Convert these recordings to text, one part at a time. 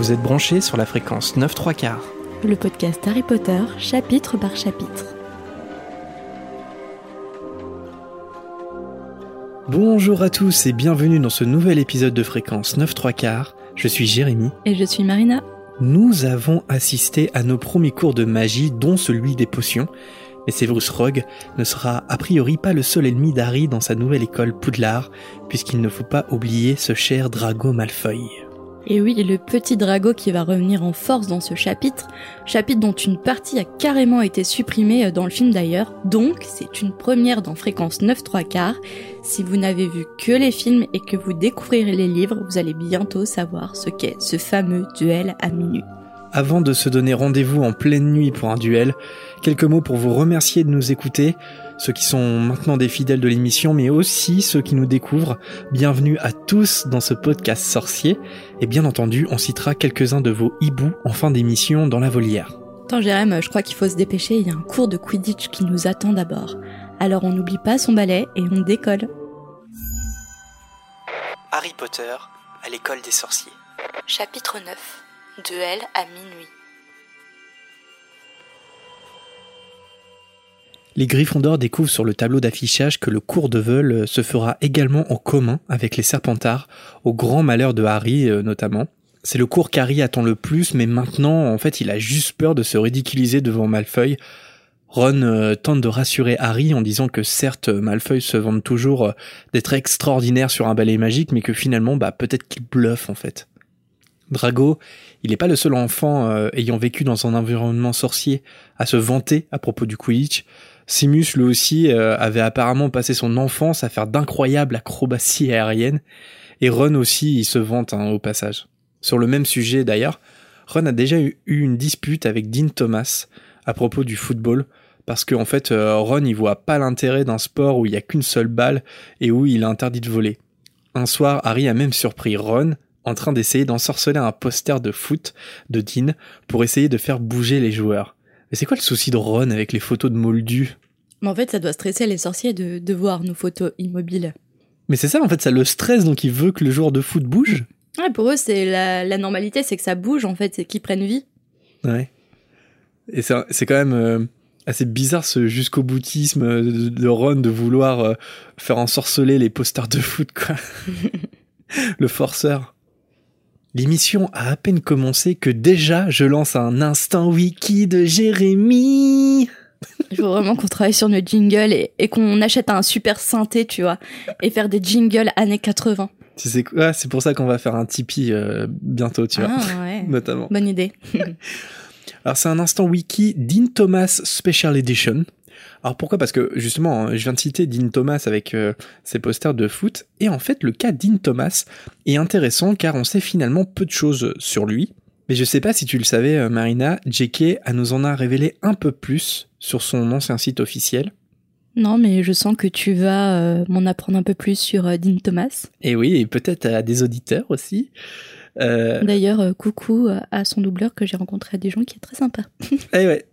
Vous êtes branchés sur la fréquence 9 3 quarts. Le podcast Harry Potter, chapitre par chapitre. Bonjour à tous et bienvenue dans ce nouvel épisode de fréquence 9 3 quarts. Je suis Jérémy. Et je suis Marina. Nous avons assisté à nos premiers cours de magie, dont celui des potions. Mais Severus Rogue ne sera a priori pas le seul ennemi d'Harry dans sa nouvelle école Poudlard, puisqu'il ne faut pas oublier ce cher Drago Malfoy. Et oui, le petit Drago qui va revenir en force dans ce chapitre, chapitre dont une partie a carrément été supprimée euh, dans le film d'ailleurs, donc c'est une première dans Fréquence 9 3 quarts. Si vous n'avez vu que les films et que vous découvrirez les livres, vous allez bientôt savoir ce qu'est ce fameux duel à minuit. Avant de se donner rendez-vous en pleine nuit pour un duel, quelques mots pour vous remercier de nous écouter, ceux qui sont maintenant des fidèles de l'émission, mais aussi ceux qui nous découvrent. Bienvenue à tous dans ce podcast sorcier, et bien entendu, on citera quelques-uns de vos hiboux en fin d'émission dans la volière. Attends Jérém, je crois qu'il faut se dépêcher, il y a un cours de Quidditch qui nous attend d'abord. Alors on n'oublie pas son balai et on décolle. Harry Potter à l'école des sorciers. Chapitre 9 Duel à minuit. Les Gryffondors découvrent sur le tableau d'affichage que le cours de vol se fera également en commun avec les Serpentards, au grand malheur de Harry euh, notamment. C'est le cours qu'Harry attend le plus, mais maintenant, en fait, il a juste peur de se ridiculiser devant Malfoy. Ron euh, tente de rassurer Harry en disant que certes, Malfoy se vante toujours euh, d'être extraordinaire sur un balai magique, mais que finalement, bah, peut-être qu'il bluffe en fait. Drago, il n'est pas le seul enfant ayant vécu dans un environnement sorcier à se vanter à propos du Quidditch. Simus, lui aussi, euh, avait apparemment passé son enfance à faire d'incroyables acrobaties aériennes, et Ron aussi, il se vante hein, au passage. Sur le même sujet d'ailleurs, Ron a déjà eu, une dispute avec Dean Thomas à propos du football, parce qu'en en fait, euh, Ron, il voit pas l'intérêt d'un sport où il y a qu'une seule balle et où il est interdit de voler. Un soir, Harry a même surpris Ron en train d'essayer d'ensorceler un poster de foot de Dean pour essayer de faire bouger les joueurs. Mais c'est quoi le souci de Ron avec les photos de Moldu? Mais en fait, ça doit stresser les sorciers de, de voir nos photos immobiles. Mais c'est ça, en fait, ça le stresse, donc il veut que le joueur de foot bouge. Ouais, pour eux, c'est la, la normalité, c'est que ça bouge, en fait, c'est qu'ils prennent vie. Ouais. Et c'est quand même euh, assez bizarre ce jusqu'au boutisme de, de, Ron de vouloir euh, faire ensorceler les posters de foot, quoi. le forceur. L'émission a à peine commencé que déjà je lance un instant wiki de Jérémy. Je veux vraiment qu'on travaille sur nos jingles et, et qu'on achète un super synthé, tu vois, et faire des jingles années 80. C'est quoi? C'est pour ça qu'on va faire un Tipeee euh, bientôt, tu vois, ah, ouais. notamment. Bonne idée. Alors c'est un instant wiki Dean Thomas Special Edition. Alors pourquoi? Parce que justement, hein, je viens de citer Dean Thomas avec euh, ses posters de foot, et en fait le cas Dean Thomas est intéressant car on sait finalement peu de choses sur lui. Mais je sais pas si tu le savais, euh, Marina, JK nous en a révélé un peu plus sur son ancien site officiel. Non, mais je sens que tu vas euh, m'en apprendre un peu plus sur Dean Thomas. Et oui, et peut-être à des auditeurs aussi. D'ailleurs, coucou à son doubleur que j'ai rencontré à Dijon qui est très sympa. eh ouais.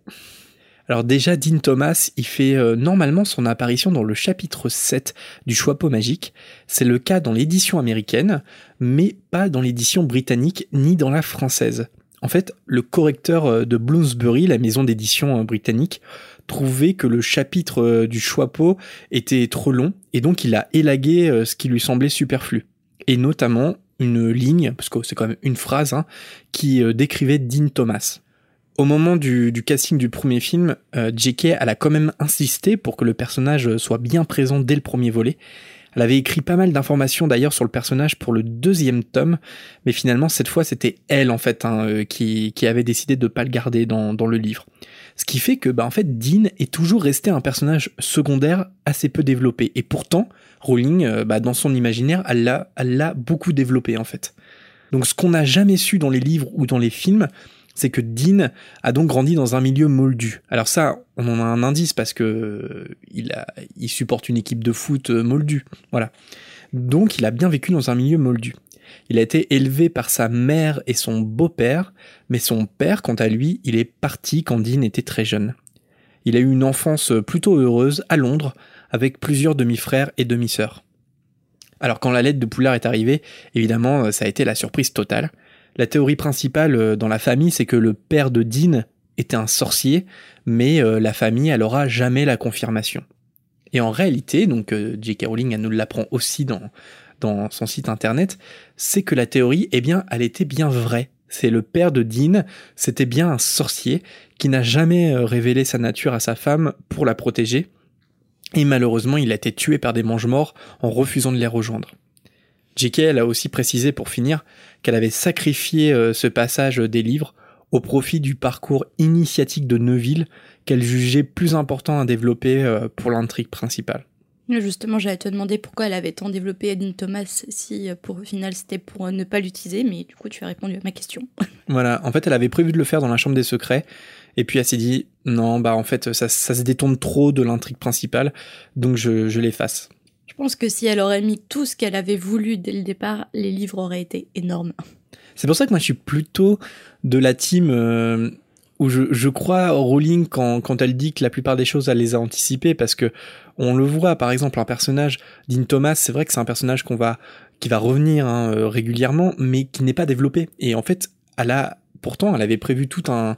Alors déjà, Dean Thomas, il fait euh, normalement son apparition dans le chapitre 7 du Choixpeau magique. C'est le cas dans l'édition américaine, mais pas dans l'édition britannique ni dans la française. En fait, le correcteur de Bloomsbury, la maison d'édition britannique, trouvait que le chapitre du Choixpeau était trop long, et donc il a élagué ce qui lui semblait superflu. Et notamment une ligne, parce que c'est quand même une phrase, hein, qui décrivait Dean Thomas. Au moment du, casting du premier film, euh, J.K. elle a quand même insisté pour que le personnage soit bien présent dès le premier volet. Elle avait écrit pas mal d'informations d'ailleurs sur le personnage pour le deuxième tome, mais finalement cette fois c'était elle en fait hein, euh, qui, avait décidé de pas le garder dans, le livre. Ce qui fait que bah, en fait Dean est toujours resté un personnage secondaire assez peu développé, et pourtant Rowling, euh, bah, dans son imaginaire, elle l'a beaucoup développé en fait. Donc ce qu'on n'a jamais su dans les livres ou dans les films, c'est que Dean a donc grandi dans un milieu moldu. Alors ça, on en a un indice parce que il, a, il supporte une équipe de foot moldu. Voilà. Donc il a bien vécu dans un milieu moldu. Il a été élevé par sa mère et son beau-père, mais son père, quant à lui, il est parti quand Dean était très jeune. Il a eu une enfance plutôt heureuse à Londres, avec plusieurs demi-frères et demi-sœurs. Alors quand la lettre de Poulard est arrivée, évidemment, ça a été la surprise totale. La théorie principale euh, dans la famille, c'est que le père de Dean était un sorcier, mais euh, la famille, elle aura jamais la confirmation. Et en réalité, donc euh, J.K. Rowling nous l'apprend aussi dans, dans son site internet, c'est que la théorie, eh bien, elle était bien vraie. C'est le père de Dean, c'était bien un sorcier qui n'a jamais révélé sa nature à sa femme pour la protéger, et malheureusement il a été tué par des mange-morts en refusant de les rejoindre. J.K. elle a aussi précisé pour finir qu'elle avait sacrifié euh, ce passage des livres au profit du parcours initiatique de Neville qu'elle jugeait plus important à développer euh, pour l'intrigue principale. Justement, j'allais te demander pourquoi elle avait tant développé Edwin Thomas si euh, pour au final c'était pour ne pas l'utiliser, mais du coup tu as répondu à ma question. Voilà, en fait elle avait prévu de le faire dans la chambre des secrets, et puis elle s'est dit non, bah en fait ça, ça se détourne trop de l'intrigue principale, donc je, je l'efface. Pense que si elle aurait mis tout ce qu'elle avait voulu dès le départ, les livres auraient été énormes. C'est pour ça que moi je suis plutôt de la team euh, où je, crois Rowling quand, quand elle dit que la plupart des choses elle les a anticipées parce que on le voit par exemple un personnage Dean Thomas c'est vrai que c'est un personnage qu'on va qui va revenir hein, euh, régulièrement mais qui n'est pas développé. Et en fait elle a pourtant elle avait prévu tout un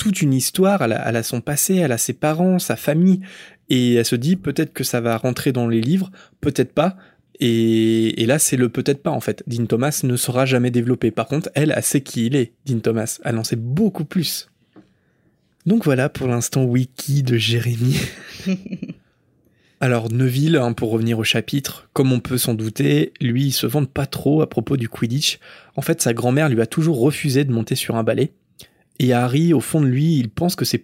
toute une histoire, elle a, son passé, elle a ses parents, sa famille, et elle se dit peut-être que ça va rentrer dans les livres, peut-être pas, et, et, là, c'est le peut-être pas en fait. Dean Thomas ne sera jamais développé. Par contre, elle, elle sait qui il est, Dean Thomas. Elle en sait beaucoup plus. Donc voilà pour l'instant wiki de Jérémy. Alors Neville, hein, pour revenir au chapitre, comme on peut s'en douter, lui il se vante pas trop à propos du Quidditch. En fait, sa grand-mère lui a toujours refusé de monter sur un balai. Et Harry, au fond de lui, il pense que c'est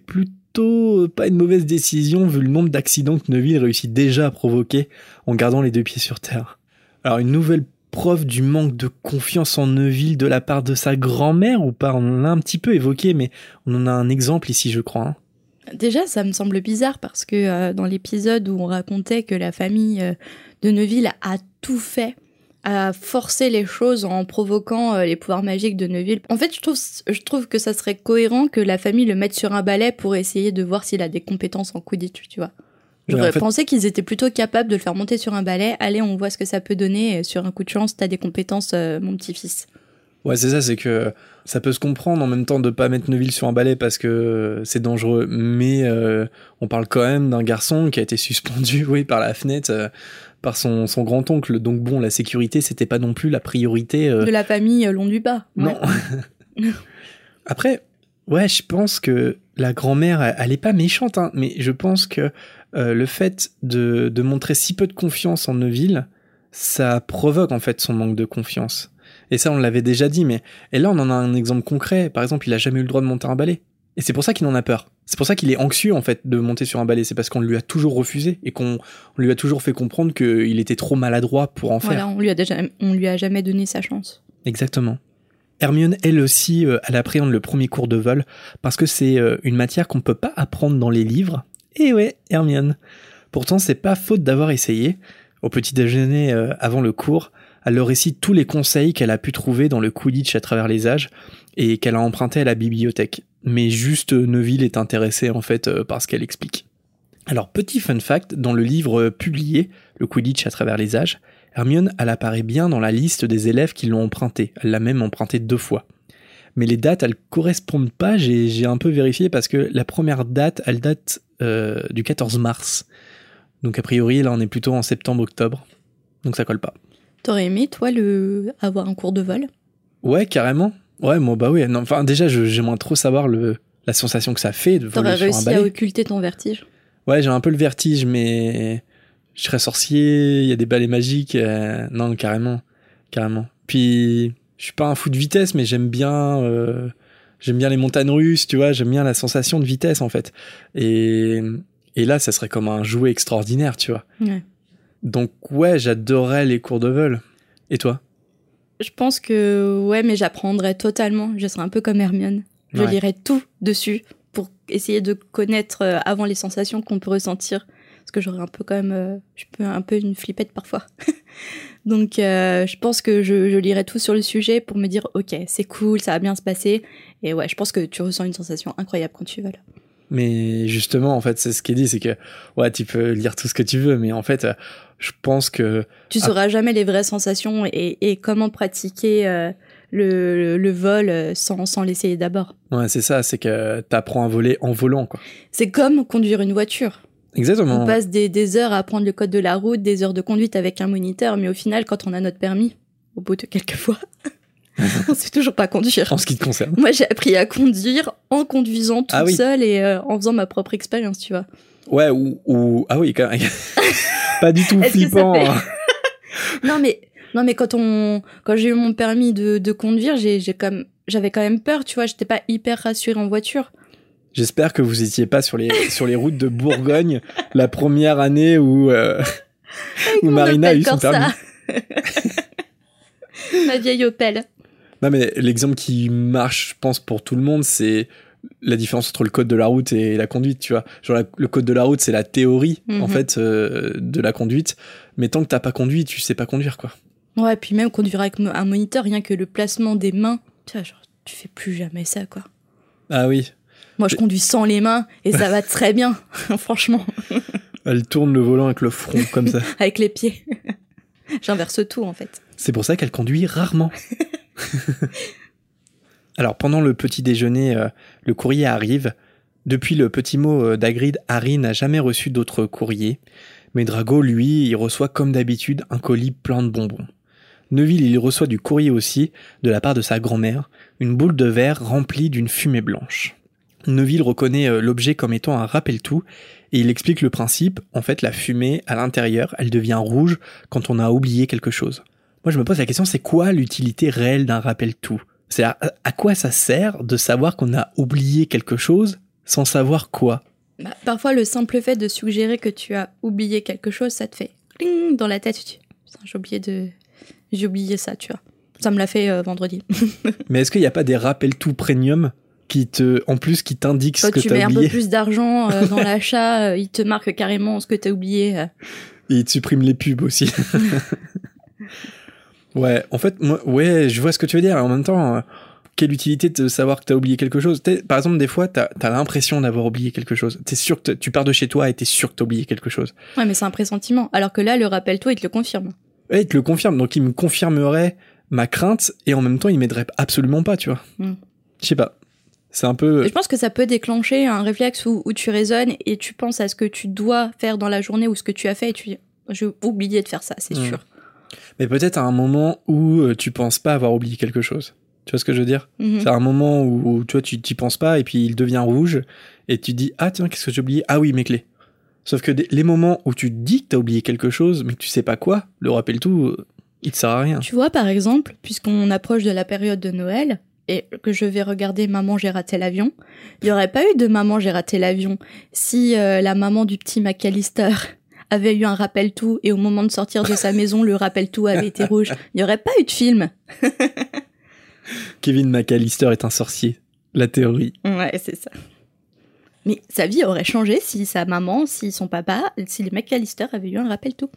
plutôt pas une mauvaise décision vu le nombre d'accidents que Neville réussit déjà à provoquer en gardant les deux pieds sur terre. Alors une nouvelle preuve du manque de confiance en Neville de la part de sa grand-mère ou pas On l'a un petit peu évoqué, mais on en a un exemple ici, je crois. Hein. Déjà, ça me semble bizarre parce que euh, dans l'épisode où on racontait que la famille euh, de Neville a tout fait à forcer les choses en provoquant euh, les pouvoirs magiques de Neville. En fait, je trouve, je trouve que ça serait cohérent que la famille le mette sur un balai pour essayer de voir s'il a des compétences en Quidditch, tu vois. J'aurais en fait... pensé qu'ils étaient plutôt capables de le faire monter sur un balai. Allez, on voit ce que ça peut donner. Sur un coup de chance, t'as des compétences, euh, mon petit-fils. Ouais, c'est ça, c'est que ça peut se comprendre en même temps de pas mettre Neville sur un balai parce que c'est dangereux. Mais euh, on parle quand même d'un garçon qui a été suspendu, oui, par la fenêtre. Euh, par son, son grand-oncle. Donc bon, la sécurité, c'était pas non plus la priorité. Euh... De la famille euh, long du bas. Ouais. Non. Après, ouais, je pense que la grand-mère, elle est pas méchante, hein, mais je pense que euh, le fait de, de montrer si peu de confiance en Neville, ça provoque en fait son manque de confiance. Et ça, on l'avait déjà dit, mais et là, on en a un exemple concret. Par exemple, il a jamais eu le droit de monter un balai. Et c'est pour ça qu'il en a peur. C'est pour ça qu'il est anxieux en fait de monter sur un balai. C'est parce qu'on lui a toujours refusé et qu'on lui a toujours fait comprendre qu'il était trop maladroit pour en voilà, faire. on lui a déjà, on lui a jamais donné sa chance. Exactement. Hermione, elle aussi, euh, elle appréhende le premier cours de vol parce que c'est euh, une matière qu'on ne peut pas apprendre dans les livres. Et ouais, Hermione. Pourtant, c'est pas faute d'avoir essayé. Au petit déjeuner euh, avant le cours, elle leur récite tous les conseils qu'elle a pu trouver dans le Quidditch à travers les âges et qu'elle a emprunté à la bibliothèque. Mais juste Neville est intéressé en fait euh, par ce qu'elle explique. Alors petit fun fact, dans le livre publié, le Quidditch à travers les âges, Hermione, elle apparaît bien dans la liste des élèves qui l'ont emprunté. Elle l'a même emprunté deux fois. Mais les dates, elles correspondent pas, j'ai un peu vérifié parce que la première date, elle date euh, du 14 mars. Donc a priori, là, on est plutôt en septembre-octobre. Donc ça colle pas. T'aurais aimé, toi, le... avoir un cours de vol? Ouais, carrément. Ouais, moi, bah oui. Enfin, déjà, j'aimerais trop savoir le, la sensation que ça fait de voler sur un balai. réussi à occulter ton vertige Ouais, j'ai un peu le vertige, mais je serais sorcier, il y a des balais magiques. Euh... Non, carrément. Carrément. Puis, je suis pas un fou de vitesse, mais j'aime bien... Euh... J'aime bien les montagnes russes, tu vois, j'aime bien la sensation de vitesse, en fait. Et, et là, ça serait comme un jouet extraordinaire, tu vois. Ouais. Donc ouais, j'adorais les cours de vol. Et toi? Je pense que ouais, mais j'apprendrais totalement. Je serais un peu comme Hermione. Je ouais. lirais tout dessus pour essayer de connaître euh, avant les sensations qu'on peut ressentir. Parce que j'aurais un peu quand même, euh, je peux un peu une flippette parfois. Donc euh, je pense que je, je lirais tout sur le sujet pour me dire ok, c'est cool, ça va bien se passer. Et ouais, je pense que tu ressens une sensation incroyable quand tu voles. Mais justement, en fait, c'est ce qui est dit, c'est que ouais, tu peux lire tout ce que tu veux, mais en fait, je pense que tu sauras jamais les vraies sensations et, et comment pratiquer euh, le, le vol euh, sans, sans l'essayer d'abord. Ouais, c'est ça, c'est que t'apprends à voler en volant, quoi. C'est comme conduire une voiture. Exactement. On passe des, des heures à apprendre le code de la route, des heures de conduite avec un moniteur, mais au final, quand on a notre permis, au bout de quelques fois, on sait toujours pas conduire. En ce qui te concerne. Moi, j'ai appris à conduire en conduisant toute Ah oui. seule et euh, en faisant ma propre expérience, tu vois. Ouais, ou, ou... Ah oui, quand même. pas du tout flippant. fait-. Non, mais non, mais quand on, quand j'ai eu mon permis de, de conduire, j'ai, j'ai comme, j'avais quand même peur, tu vois. J'étais pas hyper rassurée en voiture. J'espère que vous étiez pas sur les, sur les routes de Bourgogne la première année où, euh, où Marina a eu son permis. Ma vieille Opel. Non, mais l'exemple qui marche, je pense, pour tout le monde, c'est la différence entre le code de la route et la conduite, tu vois. Genre, la- le code de la route, c'est la théorie, en Mhm. fait, euh, de la conduite. Mais tant que t'as pas conduit, tu sais pas conduire, quoi. Ouais, puis même conduire avec un moniteur, rien que le placement des mains, tu vois, genre, tu fais plus jamais ça, quoi. Ah oui. Moi, je conduis sans les mains et ça va très bien, franchement, Elle tourne le volant avec le front, comme ça. avec les pieds. J'inverse tout, en fait. C'est pour ça qu'elle conduit rarement. Alors pendant le petit déjeuner, euh, le courrier arrive. Depuis le petit mot euh, d'Agrid, Harry n'a jamais reçu d'autres courriers. Mais Drago, lui, il reçoit comme d'habitude un colis plein de bonbons. Neville, il reçoit du courrier aussi, de la part de sa grand-mère, une boule de verre remplie d'une fumée blanche. Neville reconnaît euh, l'objet comme étant un rappel-tout, et il explique le principe. En fait, la fumée, à l'intérieur, elle devient rouge quand on a oublié quelque chose. Moi, je me pose la question, c'est quoi l'utilité réelle d'un rappel-tout C'est à, à quoi ça sert de savoir qu'on a oublié quelque chose sans savoir quoi? Bah, parfois, le simple fait de suggérer que tu as oublié quelque chose, ça te fait cling dans la tête. Tu j'ai oublié de, j'ai oublié ça, tu vois. Ça me l'a fait euh, vendredi. Mais est-ce qu'il n'y a pas des rappels-tout premium qui te, en plus, qui t'indiquent ce que tu t'as mets un peu oublié? plus d'argent euh, dans l'achat, euh, il te marque carrément ce que t'as oublié. euh. et ils te suppriment les pubs aussi Ouais, en fait, moi, ouais, je vois ce que tu veux dire. En même temps, euh, quelle utilité de savoir que t'as oublié quelque chose T'es- Par exemple, des fois, t'as as, l'impression d'avoir oublié quelque chose. T'es sûr que tu pars de chez toi et t'es sûr que t'as oublié quelque chose. Ouais, mais c'est un pressentiment. Alors que là, le rappelle-toi, il te le confirme. Ouais, il te le confirme. Donc, il me confirmerait ma crainte et en même temps, il m'aiderait absolument pas, tu vois. Hmm. Je sais pas. C'est un peu. Et je pense que ça peut déclencher un réflexe où, où tu raisonnes et tu penses à ce que tu dois faire dans la journée ou ce que tu as fait et tu dis, j'ai oublié de faire ça, c'est Mm. sûr. Mais peut-être à un moment où euh, tu penses pas avoir oublié quelque chose. Tu vois ce que je veux dire? Mhm. C'est un moment où, tu vois, tu t'y penses pas et puis il devient rouge et tu dis ah tiens qu'est-ce que j'ai oublié? Ah oui mes clés. Sauf que des- les moments où tu dis que t'as oublié quelque chose mais que tu sais pas quoi, le rappel tout, il te sert à rien. Tu vois, par exemple, puisqu'on approche de la période de Noël et que je vais regarder Maman, j'ai raté l'avion, il n'y aurait pas eu de Maman, j'ai raté l'avion si euh, la maman du petit McAllister avait eu un rappel tout et au moment de sortir de sa maison, le rappel tout avait été rouge. Il n'y aurait pas eu de film. Kevin McAllister est un sorcier. La théorie. Ouais, c'est ça. Mais sa vie aurait changé si sa maman, si son papa, si les McAllister avaient eu un rappel tout.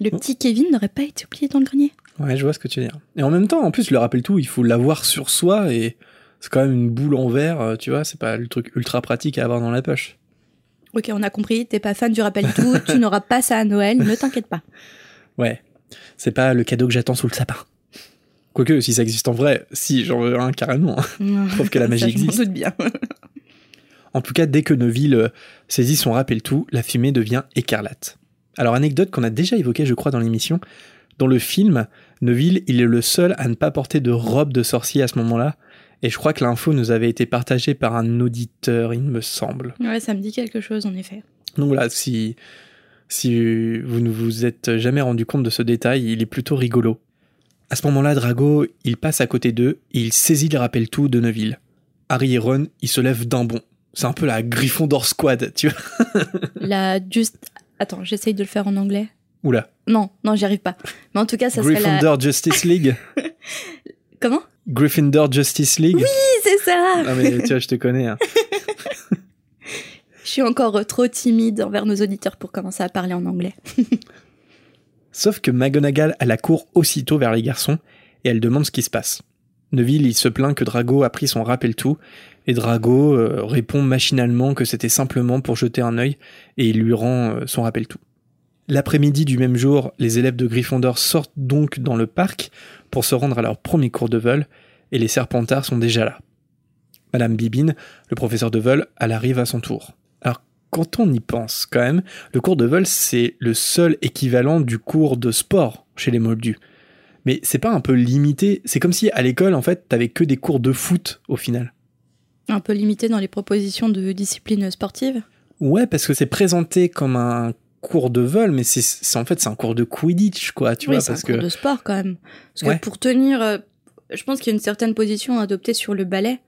Le Oh. petit Kevin n'aurait pas été oublié dans le grenier. Ouais, je vois ce que tu veux dire. Et en même temps, en plus, le rappel tout, il faut l'avoir sur soi et c'est quand même une boule en verre, euh, tu vois, c'est pas le truc ultra pratique à avoir dans la poche. Ok, on a compris, t'es pas fan du rappel tout, tu n'auras pas ça à Noël, ne t'inquiète pas. Ouais, c'est pas le cadeau que j'attends sous le sapin. Quoique, si ça existe en vrai, si, j'en veux un carrément. Preuve que la magie Ça, je m'en existe. doute bien. En tout cas, dès que Neville euh, saisit son rappel tout, la fumée devient écarlate. Alors, anecdote qu'on a déjà évoquée, je crois, dans l'émission. Dans le film, Neville, il est le seul à ne pas porter de robe de sorcier à ce moment-là. Et je crois que l'info nous avait été partagée par un auditeur, il me semble. Ouais, ça me dit quelque chose en effet. Donc voilà, si, si vous ne vous êtes jamais rendu compte de ce détail, il est plutôt rigolo. À ce moment-là, Drago, il passe à côté d'eux et il saisit le rappel tout de Neville. Harry et Ron, ils se lèvent d'un bond. C'est un peu la Gryffondor Squad, tu vois. La juste. Attends, j'essaye de le faire en anglais. Oula. Non, non, j'y arrive pas. Mais en tout cas, ça serait la. Gryffindor Justice League. Comment? Gryffindor Justice League. Oui, c'est ça Ah mais tu vois, je te connais. hein. Je suis encore trop timide envers nos auditeurs pour commencer à parler en anglais. Sauf que McGonagall, elle accourt aussitôt vers les garçons et elle demande ce qui se passe. Neville, il se plaint que Drago a pris son rappel tout et Drago euh, répond machinalement que c'était simplement pour jeter un œil et il lui rend euh, son rappel tout. L'après-midi du même jour, les élèves de Gryffondor sortent donc dans le parc pour se rendre à leur premier cours de vol, et les Serpentards sont déjà là. Madame Bibine, le professeur de vol, elle arrive à son tour. Alors, quand on y pense, quand même, le cours de vol, c'est le seul équivalent du cours de sport chez les Moldus. Mais c'est pas un peu limité C'est comme si à l'école, en fait, t'avais que des cours de foot au final. Un peu limité dans les propositions de disciplines sportives? Ouais, parce que c'est présenté comme un cours de vol, mais c'est en fait c'est un cours de Quidditch, quoi, tu oui, vois, parce un que cours de sport quand même. Parce que pour tenir, euh, je pense qu'il y a une certaine position à adopter sur le ballet.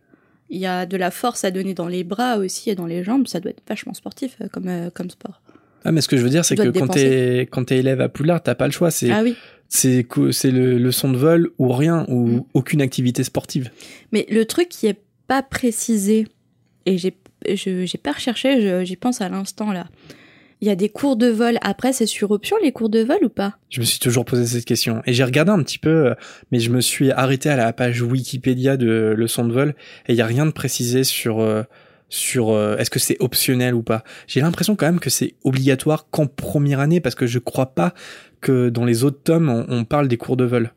Il y a de la force à donner dans les bras aussi et dans les jambes. Ça doit être vachement sportif euh, comme euh, comme sport. Ah, mais ce que je veux dire, c'est que quand t'es quand es élève à Poudlard, t'as pas le choix. C'est ah oui. c'est c'est le leçon de vol ou rien ou mm. aucune activité sportive. Mais le truc qui est pas précisé et j'ai j'ai pas recherché, j'y pense à l'instant là. Il y a des cours de vol. Après, c'est sur option les cours de vol ou pas? Je me suis toujours posé cette question. Et j'ai regardé un petit peu, euh, mais je me suis arrêté à la page Wikipédia de leçon de vol et il y a rien de précisé sur euh, sur euh, est-ce que c'est optionnel ou pas. J'ai l'impression quand même que c'est obligatoire qu'en première année parce que je crois pas que dans les autres tomes on parle des cours de vol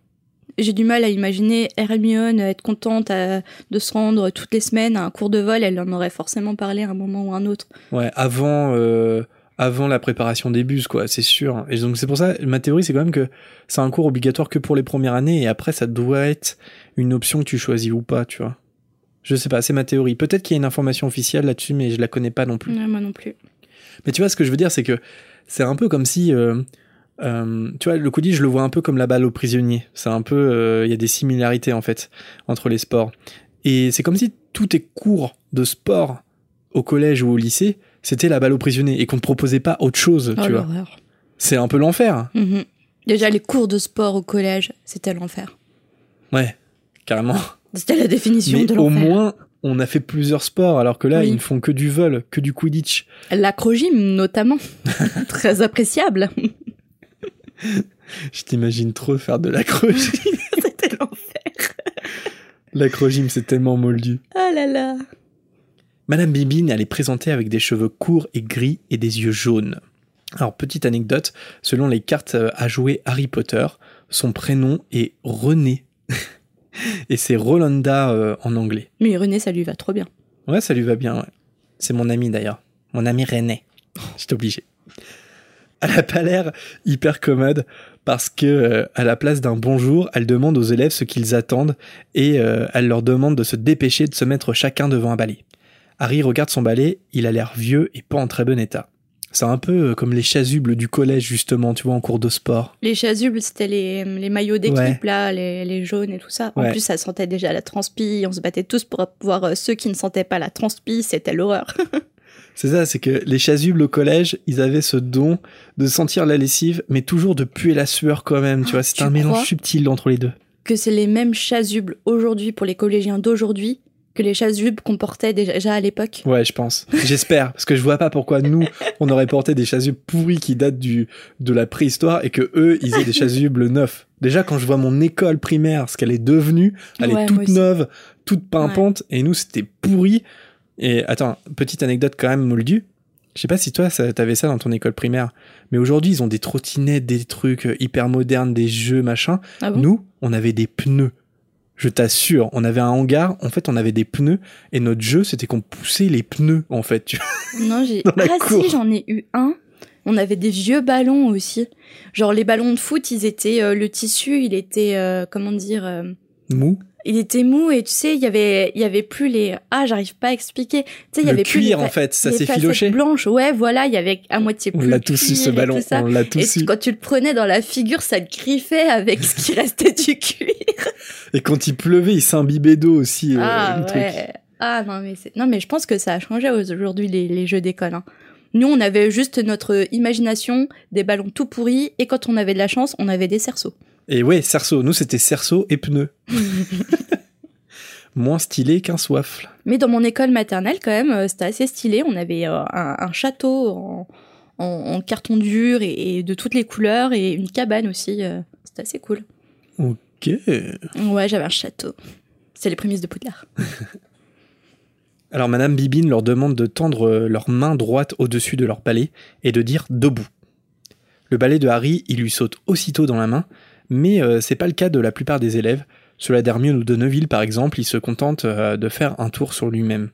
j'ai du mal à imaginer Hermione être contente de se rendre toutes les semaines à un cours de vol. Elle en aurait forcément parlé à un moment ou un autre. Ouais, avant, euh, avant la préparation des bus, quoi, c'est sûr. Et donc c'est pour ça, ma théorie, c'est quand même que c'est un cours obligatoire que pour les premières années, et après, ça doit être une option que tu choisis ou pas, tu vois. Je sais pas, c'est ma théorie. Peut-être qu'il y a une information officielle là-dessus, mais je la connais pas non plus. moi non plus. Mais tu vois, ce que je veux dire, c'est que c'est un peu comme si euh, euh, tu vois, le Quidditch, je le vois un peu comme la balle aux prisonniers. C'est un peu, euh, il y a des similarités en fait entre les sports. Et c'est comme si tous tes cours de sport au collège ou au lycée, c'était la balle aux prisonniers et qu'on ne proposait pas autre chose, tu oh, vois. C'est un peu l'enfer. Mhm. Déjà, les cours de sport au collège, c'était l'enfer. Ouais, carrément. C'était la définition de l'enfer. Au moins, on a fait plusieurs sports, alors que là, ils ne font que du vol, que du Quidditch. L'acrogym, notamment. Très appréciable. Je t'imagine trop faire de l'acrogym. C'était l'enfer. L'acrogym, c'est tellement moldu. Oh là là. Madame Bibine, elle est présentée avec des cheveux courts et gris et des yeux jaunes. Alors, petite anecdote, selon les cartes à jouer Harry Potter, son prénom est René. et c'est Rolanda euh, en anglais. Mais René, ça lui va trop bien. Ouais, ça lui va bien, ouais. C'est mon ami d'ailleurs. Mon ami René. J'étais obligé elle a pas l'air hyper commode parce que euh, à la place d'un bonjour, elle demande aux élèves ce qu'ils attendent et euh, elle leur demande de se dépêcher de se mettre chacun devant un balai. Harry regarde son balai, il a l'air vieux et pas en très bon état. C'est un peu euh, comme les chasubles du collège justement, tu vois, en cours de sport. Les chasubles, c'était les, les maillots d'équipe là, les, les, jaunes et tout ça. En plus, ça sentait déjà la transpi. On se battait tous pour voir ceux qui ne sentaient pas la transpi. C'était l'horreur. C'est ça, c'est que les chasubles au collège, ils avaient ce don de sentir la lessive, mais toujours de puer la sueur quand même, tu vois. C'est un mélange subtil entre les deux. Que c'est les mêmes chasubles aujourd'hui pour les collégiens d'aujourd'hui que les chasubles qu'on portait déjà à l'époque. Ouais, je pense. J'espère, parce que je vois pas pourquoi nous, on aurait porté des chasubles pourris qui datent du de la préhistoire et que eux, ils aient des chasubles neufs. Déjà, quand je vois mon école primaire, ce qu'elle est devenue, elle est toute neuve, toute pimpante, et nous, c'était pourri. Et attends, petite anecdote quand même moldue. Je sais pas si toi, t'avais ça dans ton école primaire, mais aujourd'hui, ils ont des trottinettes, des trucs hyper modernes, des jeux, machin. Ah Nous, on avait des pneus. Je t'assure, on avait un hangar, en fait, on avait des pneus, et notre jeu, c'était qu'on poussait les pneus, en fait. Non, j'ai... ah si, j'en ai eu un. On avait des vieux ballons aussi. Genre, les ballons de foot, ils étaient... Euh, le tissu, il était, euh, comment dire... Mou il était mou et tu sais il y avait il y avait plus les ah j'arrive pas à expliquer. Tu sais il y avait cuir, plus les, en fait ça s'est filoché. blanche ouais voilà il y avait à moitié on l'a tous eu ce ballon. on l'a tous et quand tu le prenais dans la figure ça te griffait avec ce qui restait du cuir. Et quand il pleuvait il s'imbibait d'eau aussi euh, ah ouais. Ah non mais c'est non mais je pense que ça a changé aujourd'hui les, les jeux d'école hein. Nous, on avait juste notre imagination, des ballons tout pourris, et quand on avait de la chance, on avait des cerceaux. Et ouais, cerceau. Nous, c'était cerceau et pneus. Moins stylé qu'un soif. Mais dans mon école maternelle, quand même, euh, c'était assez stylé. On avait euh, un, château en, carton dur et, de toutes les couleurs et une cabane aussi. Euh, c'était assez cool. Ok. Ouais, j'avais un château. C'est les prémices de Poudlard. Alors Madame Bibine leur demande de tendre leur main droite au-dessus de leur palais et de dire debout. Le balai de Harry, il lui saute aussitôt dans la main, mais euh, c'est pas le cas de la plupart des élèves. Cela d'Hermione ou de Neville, par exemple, il se contente euh, de faire un tour sur lui-même.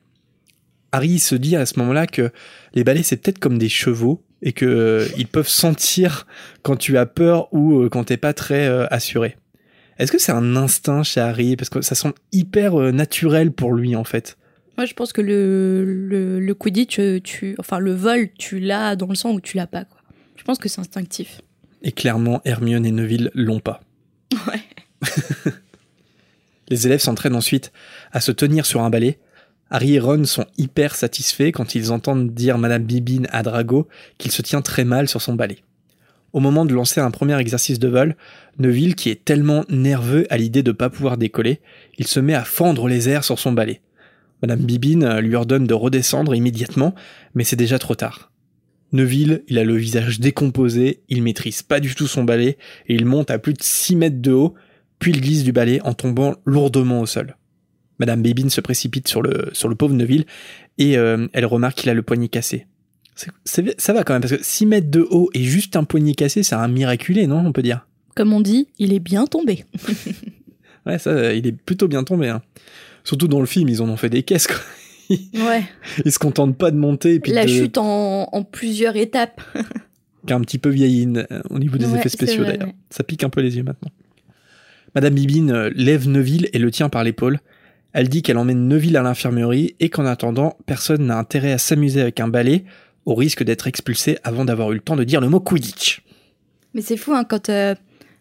Harry se dit à ce moment-là que les balais c'est peut-être comme des chevaux et que euh, ils peuvent sentir quand tu as peur ou euh, quand t'es pas très assuré. Est-ce que c'est un instinct chez Harry? Parce que ça semble hyper naturel pour lui en fait. Moi, je pense que le, le, Quidditch, enfin, le vol, tu l'as dans le sang ou tu l'as pas. Je pense que c'est instinctif. Et clairement, Hermione et Neville l'ont pas. Ouais. Les élèves s'entraînent ensuite à se tenir sur un balai. Harry et Ron sont hyper satisfaits quand ils entendent dire Madame Bibine à Drago qu'il se tient très mal sur son balai. Au moment de lancer un premier exercice de vol, Neville, qui est tellement nerveux à l'idée de pas pouvoir décoller, il se met à fendre les airs sur son balai. Madame Bibine lui ordonne de redescendre immédiatement, mais c'est déjà trop tard. Neville, il a le visage décomposé, il maîtrise pas du tout son balai, et il monte à plus de 6 mètres de haut, puis il glisse du balai en tombant lourdement au sol. Madame Bébine se précipite sur le, sur le pauvre Neville et euh, elle remarque qu'il a le poignet cassé. Ça va quand même, parce que 6 mètres de haut et juste un poignet cassé, c'est un miraculé, non On peut dire? Comme on dit, il est bien tombé. Ouais, ça, il est plutôt bien tombé. Hein. Surtout dans le film, ils en ont fait des caisses, quoi. Ouais. Ils se contentent pas de monter et puis La de, chute en, en plusieurs étapes. qui un petit peu vieilli euh, au niveau des Ouais, effets spéciaux d'ailleurs. ouais. Ça pique un peu les yeux maintenant. Madame Bibine euh, lève Neville et le tient par l'épaule. Elle dit qu'elle emmène Neville à l'infirmerie et qu'en attendant, personne n'a intérêt à s'amuser avec un balai au risque d'être expulsé avant d'avoir eu le temps de dire le mot Quidditch. Mais c'est fou, hein, quand, euh,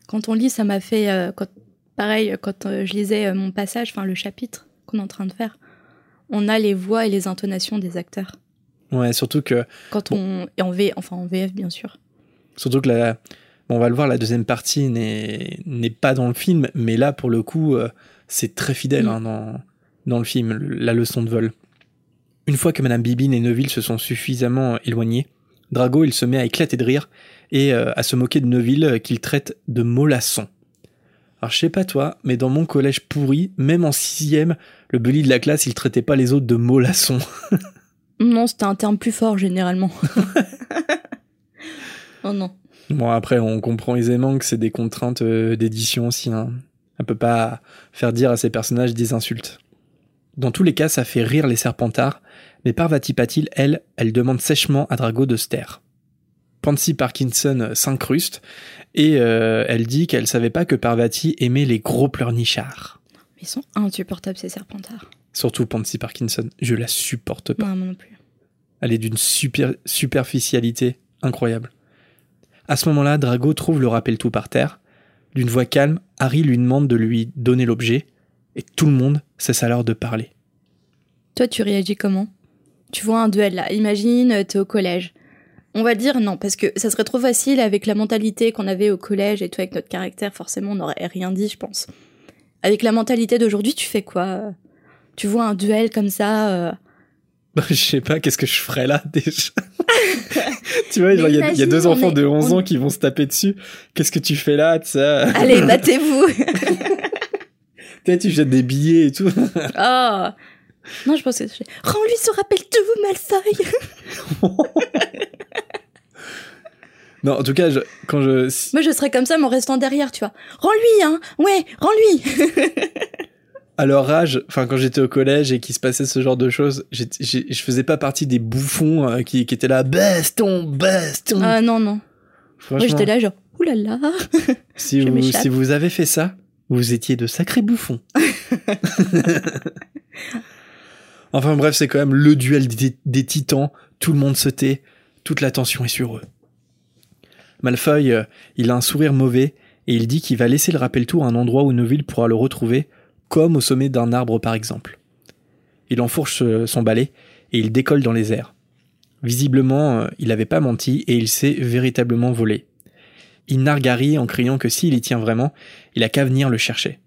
quand on lit, ça m'a fait. euh, quand, pareil, quand euh, je lisais mon passage, enfin le chapitre qu'on est en train de faire, on a les voix et les intonations des acteurs. Ouais, surtout que, Quand on. Et en, v, enfin, en VF, bien sûr. surtout que la, bon, on va le voir, la deuxième partie n'est pas dans le film, mais là, pour le coup, euh, c'est très fidèle Mm. hein, dans, dans le film, la leçon de vol. Une fois que Madame Bibine et Neville se sont suffisamment éloignés, Drago, il se met à éclater de rire et euh, à se moquer de Neville euh, qu'il traite de mollasson. Alors je sais pas toi, mais dans mon collège pourri, même en sixième, le bully de la classe, il traitait pas les autres de mollasson. Non, c'était un terme plus fort, généralement. oh non. Bon après, on comprend aisément que c'est des contraintes euh, d'édition aussi. Hein. On peut pas faire dire à ces personnages des insultes. Dans tous les cas, ça fait rire les serpentards, mais Parvati Patil, elle, elle demande sèchement à Drago de se taire. Pansy Parkinson s'incruste et euh, elle dit qu'elle savait pas que Parvati aimait les gros pleurnichards. Ils sont insupportables, ces serpentards. Surtout Pansy Parkinson, je la supporte pas. Non, moi non plus. Elle est d'une super, superficialité incroyable. À ce moment-là, Drago trouve le rappel-tout par terre. D'une voix calme, Harry lui demande de lui donner l'objet, et tout le monde cesse alors de parler. Toi, tu réagis comment? Tu vois un duel là. Imagine, euh, t'es au collège. On va dire non, parce que ça serait trop facile avec la mentalité qu'on avait au collège et tout, avec notre caractère, forcément, on n'aurait rien dit, je pense. Avec la mentalité d'aujourd'hui, tu fais quoi Tu vois un duel comme ça euh, Je sais pas, qu'est-ce que je ferais là déjà? Tu vois, il y, a- y deux enfants est- de 11 on- ans qui vont se taper dessus. Qu'est-ce que tu fais là, tu Allez, battez-vous. Peut-être tu jettes des billets et tout. Oh. Non, je pense que je Rends-lui ce rappel tout, Malfoy non, en tout cas, je- quand je... Moi, je serais comme ça, mais en restant derrière, tu vois. Rends-lui, hein Ouais, rends-lui à leur âge, enfin quand j'étais au collège et qu'il se passait ce genre de choses, j'étais- j'ai- je faisais pas partie des bouffons euh, qui, qui étaient là, baston, baston. Ah non, non. Moi, j'étais là, genre, oulala vous, si vous avez fait ça, vous étiez de sacrés bouffons. enfin bref, c'est quand même le duel des, des titans, tout le monde se tait, toute l'attention est sur eux. Malfoy, euh, il a un sourire mauvais et il dit qu'il va laisser le rappel-tour à un endroit où Neville pourra le retrouver, comme au sommet d'un arbre par exemple. Il enfourche euh, son balai et il décolle dans les airs. Visiblement, euh, il n'avait pas menti et il s'est véritablement volé. Il nargue Harry en criant que s'il y tient vraiment, il a qu'à venir le chercher.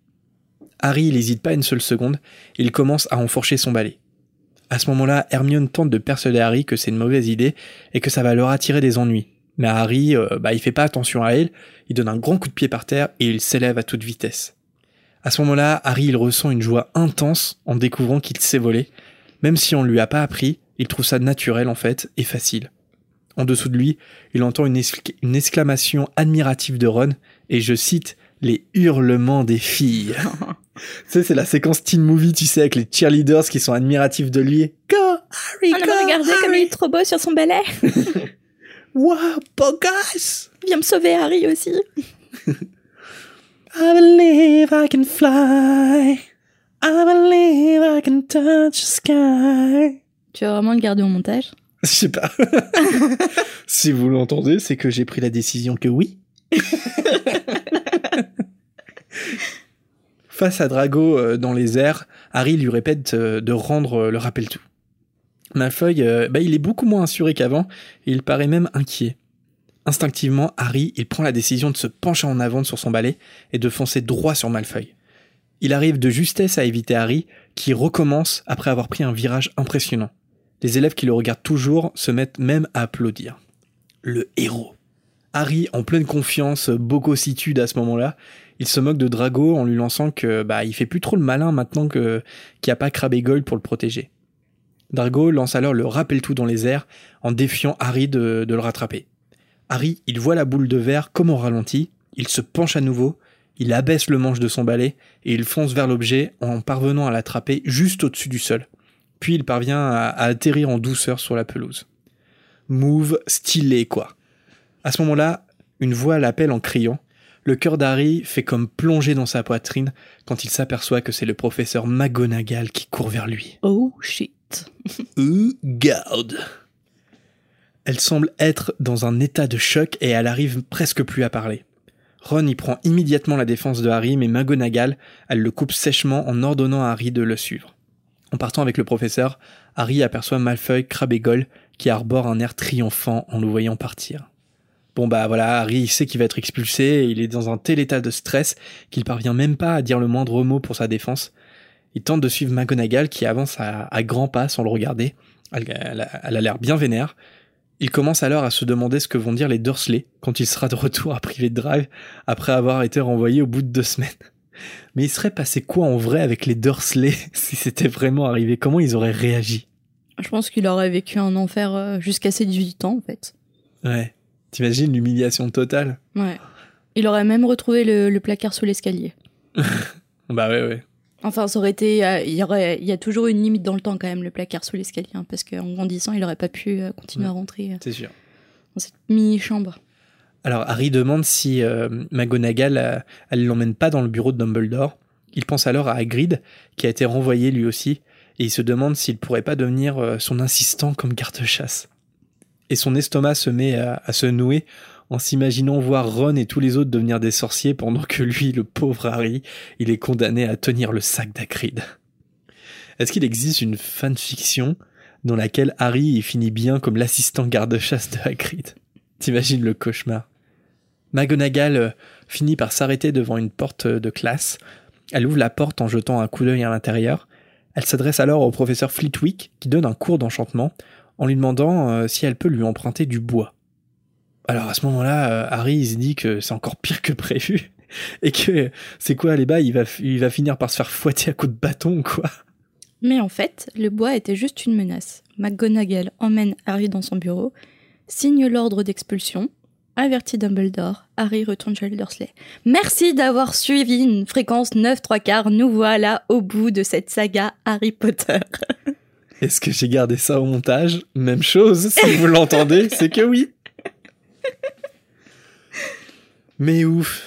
Harry n'hésite pas une seule seconde, il commence à enfourcher son balai. À ce moment-là, Hermione tente de persuader Harry que c'est une mauvaise idée et que ça va leur attirer des ennuis. Mais Harry, euh, bah, il fait pas attention à elle, il donne un grand coup de pied par terre et il s'élève à toute vitesse. À ce moment-là, Harry il ressent une joie intense en découvrant qu'il s'est volé. Même si on ne lui a pas appris, il trouve ça naturel en fait et facile. En dessous de lui, il entend une, exclamation admirative de Ron, et je cite les hurlements des filles. tu sais, c'est la séquence teen movie, tu sais, avec les cheerleaders qui sont admiratifs de lui. Go, Harry, On go, regardé comme il Harry. est trop beau sur son balai. Wow, bogus! Viens me sauver Harry aussi. I believe I can fly. I believe I can touch the sky. Tu vas vraiment le garder au montage? Je sais pas. si vous l'entendez, c'est que j'ai pris la décision que oui. Face à Drago euh, dans les airs, Harry lui répète euh, de rendre euh, le rappel tout. Malfoy, euh, bah, il est beaucoup moins assuré qu'avant et il paraît même inquiet. Instinctivement, Harry, il prend la décision de se pencher en avant sur son balai et de foncer droit sur Malfoy. Il arrive de justesse à éviter Harry, qui recommence après avoir pris un virage impressionnant. Les élèves qui le regardent toujours se mettent même à applaudir. Le héros. Harry, en pleine confiance, bococitude à ce moment-là, il se moque de Drago en lui lançant que bah il fait plus trop le malin maintenant que qu'il n'y a pas Crabbe et Goyle pour le protéger. Drago lance alors le rappel tout dans les airs en défiant Harry de, de le rattraper. Harry, il voit la boule de verre comme au ralenti, il se penche à nouveau, il abaisse le manche de son balai et il fonce vers l'objet en parvenant à l'attraper juste au-dessus du sol. Puis il parvient à, à atterrir en douceur sur la pelouse. Move stylé, quoi. À ce moment-là, une voix l'appelle en criant. Le cœur d'Harry fait comme plonger dans sa poitrine quand il s'aperçoit que c'est le professeur McGonagall qui court vers lui. Oh shit. Elle semble être dans un état de choc et elle arrive presque plus à parler. Ron y prend immédiatement la défense de Harry, mais McGonagall, elle le coupe sèchement en ordonnant à Harry de le suivre. En partant avec le professeur, Harry aperçoit et Goyle qui arbore un air triomphant en le voyant partir. Bon bah voilà, Harry il sait qu'il va être expulsé, et il est dans un tel état de stress qu'il parvient même pas à dire le moindre mot pour sa défense. Il tente de suivre McGonagall qui avance à, à grands pas sans le regarder. Elle, elle a- elle a l'air bien vénère. Il commence alors à se demander ce que vont dire les Dursley quand il sera de retour à Privé Drive après avoir été renvoyé au bout de deux semaines. Mais il serait passé quoi en vrai avec les Dursley si c'était vraiment arrivé? Comment ils auraient réagi? Je pense qu'il aurait vécu un enfer euh, jusqu'à ses 18 ans en fait. Ouais. T'imagines l'humiliation totale? Ouais. Il aurait même retrouvé le, le placard sous l'escalier. Bah ouais, ouais. Enfin, ça aurait été. euh, il, y aurait, il y a toujours une limite dans le temps quand même, le placard sous l'escalier, hein, parce qu'en grandissant, il aurait pas pu euh, continuer à rentrer euh, C'est sûr. dans cette mini-chambre. Alors Harry demande si euh, McGonagall euh, elle l'emmène pas dans le bureau de Dumbledore. Il pense alors à Hagrid qui a été renvoyé lui aussi et il se demande s'il pourrait pas devenir euh, son assistant comme garde-chasse. Et son estomac se met à, à se nouer en s'imaginant voir Ron et tous les autres devenir des sorciers pendant que lui, le pauvre Harry, il est condamné à tenir le sac d'Hagrid. Est-ce qu'il existe une fanfiction dans laquelle Harry finit bien comme l'assistant garde-chasse de Hagrid T'imagines le cauchemar McGonagall euh, finit par s'arrêter devant une porte de classe. Elle ouvre la porte en jetant un coup d'œil à l'intérieur. Elle s'adresse alors au professeur Flitwick qui donne un cours d'enchantement en lui demandant euh, si elle peut lui emprunter du bois. Alors à ce moment-là, euh, Harry il se dit que c'est encore pire que prévu et que c'est quoi les bas, il va, il va finir par se faire fouetter à coups de bâton quoi? Mais en fait, le bois était juste une menace. McGonagall emmène Harry dans son bureau, signe l'ordre d'expulsion, avertit Dumbledore, Harry retourne chez Dursley. Merci d'avoir suivi une fréquence 9 3 quarts, nous voilà au bout de cette saga Harry Potter. Est-ce que j'ai gardé ça au montage? Même chose, si vous l'entendez, c'est que oui. Mais ouf,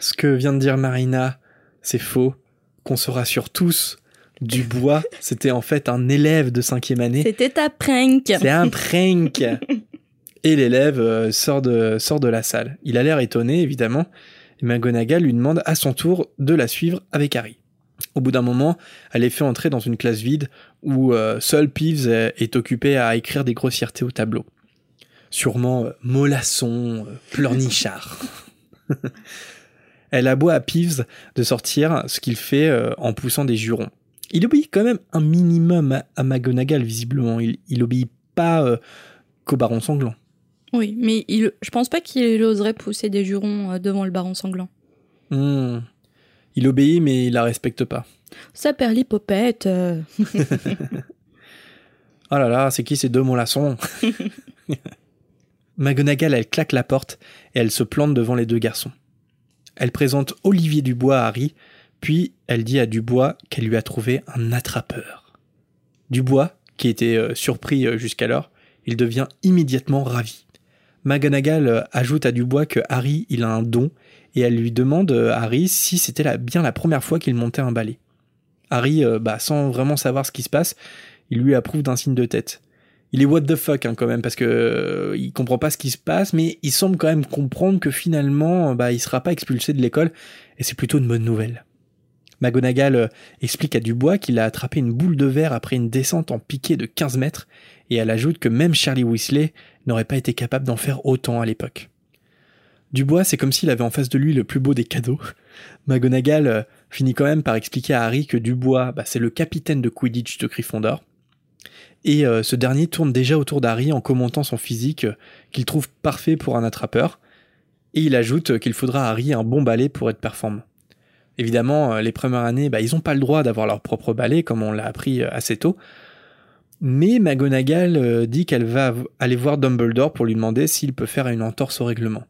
ce que vient de dire Marina, c'est faux. Qu'on se rassure tous, Dubois, c'était en fait un élève de cinquième année. C'était ta prank. C'est un prank. Et l'élève euh, sort, de, sort de la salle. Il a l'air étonné, évidemment. Et McGonagall lui demande à son tour de la suivre avec Harry. Au bout d'un moment, elle est fait entrer dans une classe vide où euh, seul Peeves est occupé à écrire des grossièretés au tableau. Sûrement euh, mollasson, euh, pleurnichard. elle aboie à Peeves de sortir, ce qu'il fait euh, en poussant des jurons. Il obéit quand même un minimum à, McGonagall, visiblement. Il, il obéit pas euh, qu'au baron sanglant. Oui, mais il, je pense pas qu'il oserait pousser des jurons devant le baron sanglant. Hmm. Il obéit, mais il la respecte pas. Ça perd l'hypopète. Oh là là, c'est qui ces deux mollassons McGonagall, elle claque la porte et elle se plante devant les deux garçons. Elle présente Olivier Dubois à Harry, puis elle dit à Dubois qu'elle lui a trouvé un attrapeur. Dubois, qui était euh, surpris euh, jusqu'alors, il devient immédiatement ravi. McGonagall euh, ajoute à Dubois que Harry, il a un don, et elle lui demande Harry si c'était bien la première fois qu'il montait un balai. Harry, bah, sans vraiment savoir ce qui se passe, il lui approuve d'un signe de tête il est what the fuck hein, quand même parce que euh, il comprend pas ce qui se passe, mais il semble quand même comprendre que finalement, bah, il sera pas expulsé de l'école et c'est plutôt une bonne nouvelle. McGonagall euh, explique à Dubois qu'il a attrapé une boule de verre après une descente en piqué de 15 mètres et elle ajoute que même Charlie Weasley n'aurait pas été capable d'en faire autant à l'époque. Dubois, c'est comme s'il avait en face de lui le plus beau des cadeaux. McGonagall euh, finit quand même par expliquer à Harry que Dubois, bah, c'est le capitaine de Quidditch de Gryffondor et euh, ce dernier tourne déjà autour d'Harry en commentant son physique euh, qu'il trouve parfait pour un attrapeur, et il ajoute qu'il faudra à Harry un bon balai pour être performant. Évidemment, euh, les premières années, bah, ils n'ont pas le droit d'avoir leur propre balai, comme on l'a appris assez tôt, mais McGonagall dit qu'elle va aller voir Dumbledore pour lui demander s'il peut faire une entorse au règlement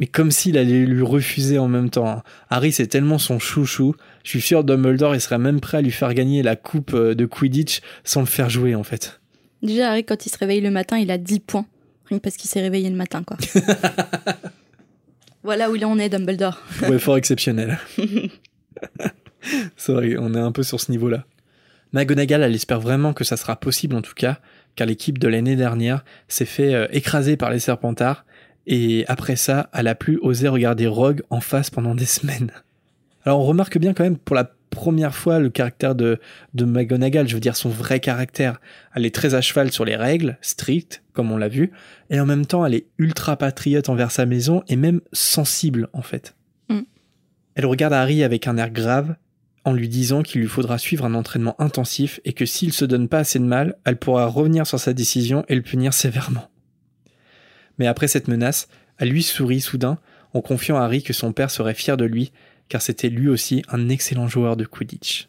mais comme s'il allait lui refuser en même temps. Hein. Harry, c'est tellement son chouchou. Je suis sûr Dumbledore, il serait même prêt à lui faire gagner la coupe euh, de Quidditch sans le faire jouer, en fait. Déjà, Harry, quand il se réveille le matin, il a 10 points. Rien parce qu'il s'est réveillé le matin, quoi. voilà où il en est, Dumbledore. ouais, fort exceptionnel. c'est vrai, on est un peu sur ce niveau-là. McGonagall, elle espère vraiment que ça sera possible en tout cas, car l'équipe de l'année dernière s'est fait euh, écraser par les Serpentards et après ça, elle a plus osé regarder Rogue en face pendant des semaines. Alors on remarque bien quand même pour la première fois le caractère de, de McGonagall, je veux dire son vrai caractère. Elle est très à cheval sur les règles, strictes, comme on l'a vu, et en même temps elle est ultra patriote envers sa maison et même sensible en fait. Mm. Elle regarde Harry avec un air grave, en lui disant qu'il lui faudra suivre un entraînement intensif et que s'il se donne pas assez de mal, elle pourra revenir sur sa décision et le punir sévèrement. Mais après cette menace, elle lui sourit soudain en confiant à Harry que son père serait fier de lui, car c'était lui aussi un excellent joueur de Quidditch.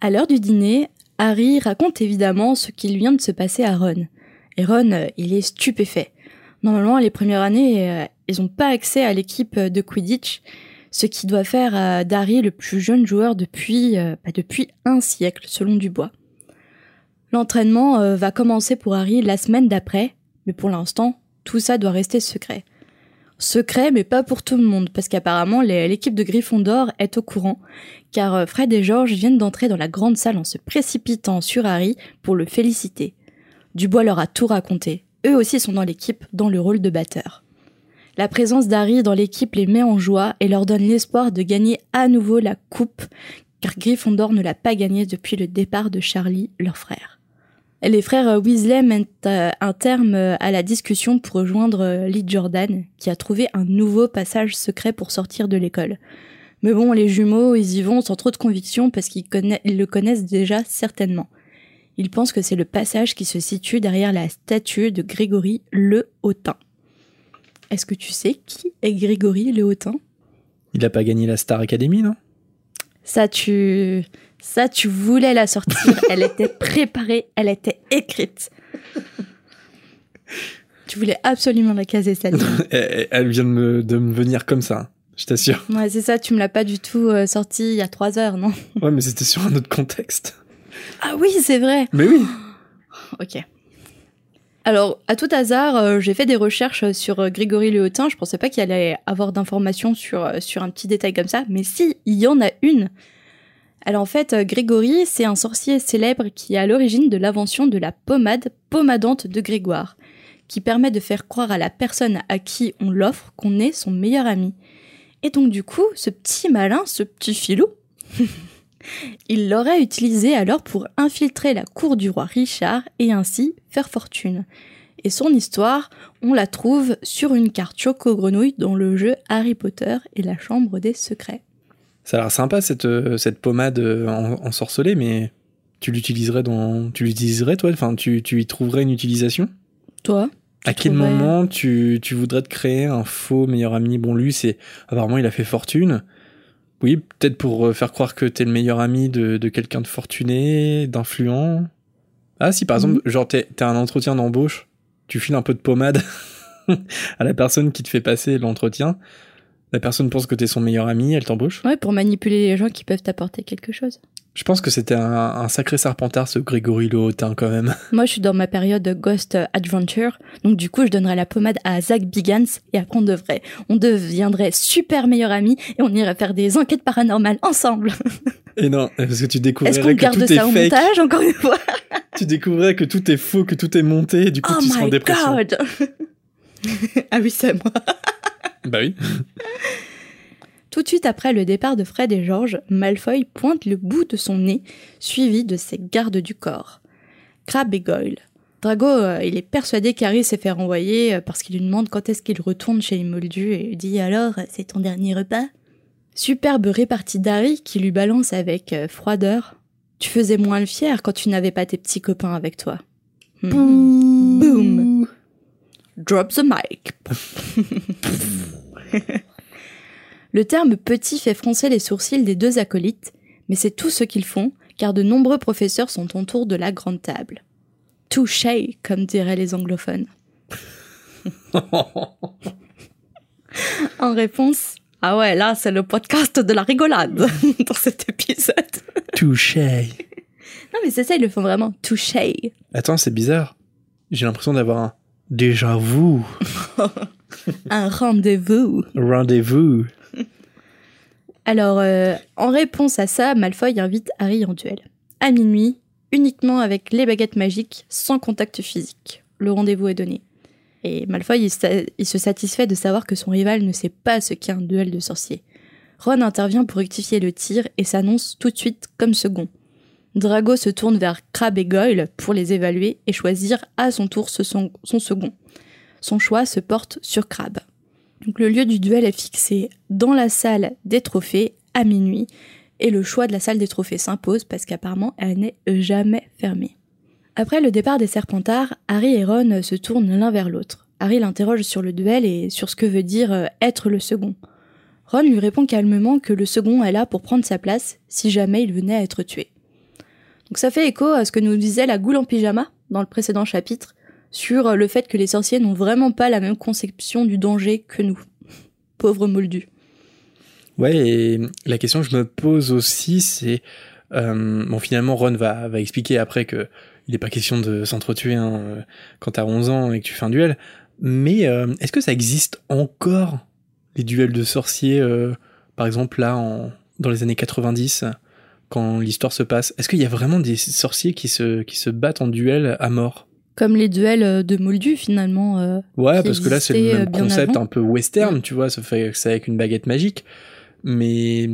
À l'heure du dîner, Harry raconte évidemment ce qu'il vient de se passer à Ron. Et Ron, euh, il est stupéfait. Normalement, les premières années, euh, ils n'ont pas accès à l'équipe de Quidditch, ce qui doit faire euh, d'Harry le plus jeune joueur depuis, bah, depuis un siècle, selon Dubois. L'entraînement va commencer pour Harry la semaine d'après, mais pour l'instant, tout ça doit rester secret. Secret, mais pas pour tout le monde, parce qu'apparemment l'équipe de Gryffondor est au courant, car euh, Fred et George viennent d'entrer dans la grande salle en se précipitant sur Harry pour le féliciter. Dubois leur a tout raconté. Eux aussi sont dans l'équipe, dans le rôle de batteur. La présence d'Harry dans l'équipe les met en joie et leur donne l'espoir de gagner à nouveau la coupe, car Gryffondor ne l'a pas gagnée depuis le départ de Charlie, leur frère. Les frères Weasley mettent euh, un terme euh, à la discussion pour rejoindre euh, Lee Jordan, qui a trouvé un nouveau passage secret pour sortir de l'école. Mais bon, les jumeaux, ils y vont sans trop de conviction parce qu'ils le connaissent déjà certainement. Ils pensent que c'est le passage qui se situe derrière la statue de Grégory le Hautain. Est-ce que tu sais qui est Grégory le Hautain? Il n'a pas gagné la Star Academy, non? Ça, tu... Ça, tu voulais la sortir. elle était préparée, elle était écrite. tu voulais absolument la caser, celle Elle vient de me, de me venir comme ça, je t'assure. Ouais, c'est ça, tu me l'as pas du tout euh, sortie il y a trois heures, non? Ouais, mais c'était sur un autre contexte. Ah oui, c'est vrai. Mais oui. ok. Alors, à tout hasard, euh, j'ai fait des recherches sur euh, Grégory Hautain. Je pensais pas qu'il allait avoir d'informations sur, sur un petit détail comme ça, mais si, il y en a une. Alors en fait, euh, Grégory, c'est un sorcier célèbre qui est à l'origine de l'invention de la pommade pommadante de Grégoire, qui permet de faire croire à la personne à qui on l'offre qu'on est son meilleur ami. Et donc du coup, ce petit malin, ce petit filou, il l'aurait utilisé alors pour infiltrer la cour du roi Richard et ainsi faire fortune. Et son histoire, on la trouve sur une carte choco-grenouille dans le jeu Harry Potter et la Chambre des Secrets. Ça a l'air sympa cette, euh, cette pommade euh, en, ensorcelée, mais tu l'utiliserais dans. Tu l'utiliserais toi? Enfin, tu, tu y trouverais une utilisation? Toi? À quel moment tu, tu voudrais te créer un faux meilleur ami? Bon, lui, c'est. Apparemment, il a fait fortune. Oui, peut-être pour euh, faire croire que t'es le meilleur ami de, de quelqu'un de fortuné, d'influent. Ah, si par exemple, mhm. genre t'es, t'as un entretien d'embauche, tu files un peu de pommade. à la personne qui te fait passer l'entretien. La personne pense que t'es son meilleur ami, elle t'embauche. Ouais, pour manipuler les gens qui peuvent t'apporter quelque chose. Je pense que c'était un, un sacré serpentard, ce Grégory Lohotin, quand même. Moi, je suis dans ma période Ghost Adventure, donc du coup, je donnerais la pommade à Zach Bigans et après on devrait, on deviendrait super meilleurs amis et on irait faire des enquêtes paranormales ensemble. Et non, parce que tu découvrirais qu'on que garde tout ça est au fake. montage encore une fois? Tu découvrirais que tout est faux, que tout est monté, et du coup Oh tu seras en dépression. god Ah oui, c'est moi. Bah oui. Tout de suite après le départ de Fred et George, Malfoy pointe le bout de son nez, suivi de ses gardes du corps. Crabbe et Goyle. Drago, euh, il est persuadé qu'Harry s'est fait renvoyer euh, parce qu'il lui demande quand est-ce qu'il retourne chez les Moldus et lui dit alors, c'est ton dernier repas? Superbe répartie d'Harry qui lui balance avec euh, froideur. Tu faisais moins le fier quand tu n'avais pas tes petits copains avec toi. Hmm. Boom. Drop the mic. Le terme petit fait froncer les sourcils des deux acolytes, mais c'est tout ce qu'ils font, car de nombreux professeurs sont autour de la grande table. Touché, comme diraient les anglophones. En réponse, ah ouais, là c'est le podcast de la rigolade dans cet épisode. Touché. Non mais c'est ça, ils le font vraiment. Touché. Attends, c'est bizarre. J'ai l'impression d'avoir un déjà vu. Un rendez-vous. Rendez-vous. Alors, euh, en réponse à ça, Malfoy invite Harry en duel. À minuit, uniquement avec les baguettes magiques, sans contact physique. Le rendez-vous est donné. Et Malfoy, il, sa- il se satisfait de savoir que son rival ne sait pas ce qu'est un duel de sorciers. Ron intervient pour rectifier le tir et s'annonce tout de suite comme second. Drago se tourne vers Crabbe et Goyle pour les évaluer et choisir à son tour son, second. Son choix se porte sur Crabbe. Le lieu du duel est fixé dans la salle des trophées à minuit et le choix de la salle des trophées s'impose parce qu'apparemment elle n'est jamais fermée. Après le départ des Serpentards, Harry et Ron se tournent l'un vers l'autre. Harry l'interroge sur le duel et sur ce que veut dire euh, être le second. Ron lui répond calmement que le second est là pour prendre sa place si jamais il venait à être tué. Donc ça fait écho à ce que nous disait la goule en pyjama dans le précédent chapitre sur le fait que les sorciers n'ont vraiment pas la même conception du danger que nous. Pauvres moldus. Ouais, et la question que je me pose aussi, c'est euh, bon, finalement, Ron va, expliquer après que il n'est pas question de s'entretuer hein, euh, quand t'as 11 ans et que tu fais un duel. Mais euh, est-ce que ça existe encore les duels de sorciers, par exemple là dans les années 90, quand l'histoire se passe Est-ce qu'il y a vraiment des sorciers qui se, qui se battent en duel à mort? Comme les duels euh, de moldus finalement. euh, Ouais, parce que là, c'est le même euh, concept un peu western, tu vois, ça fait c'est avec une baguette magique. Mais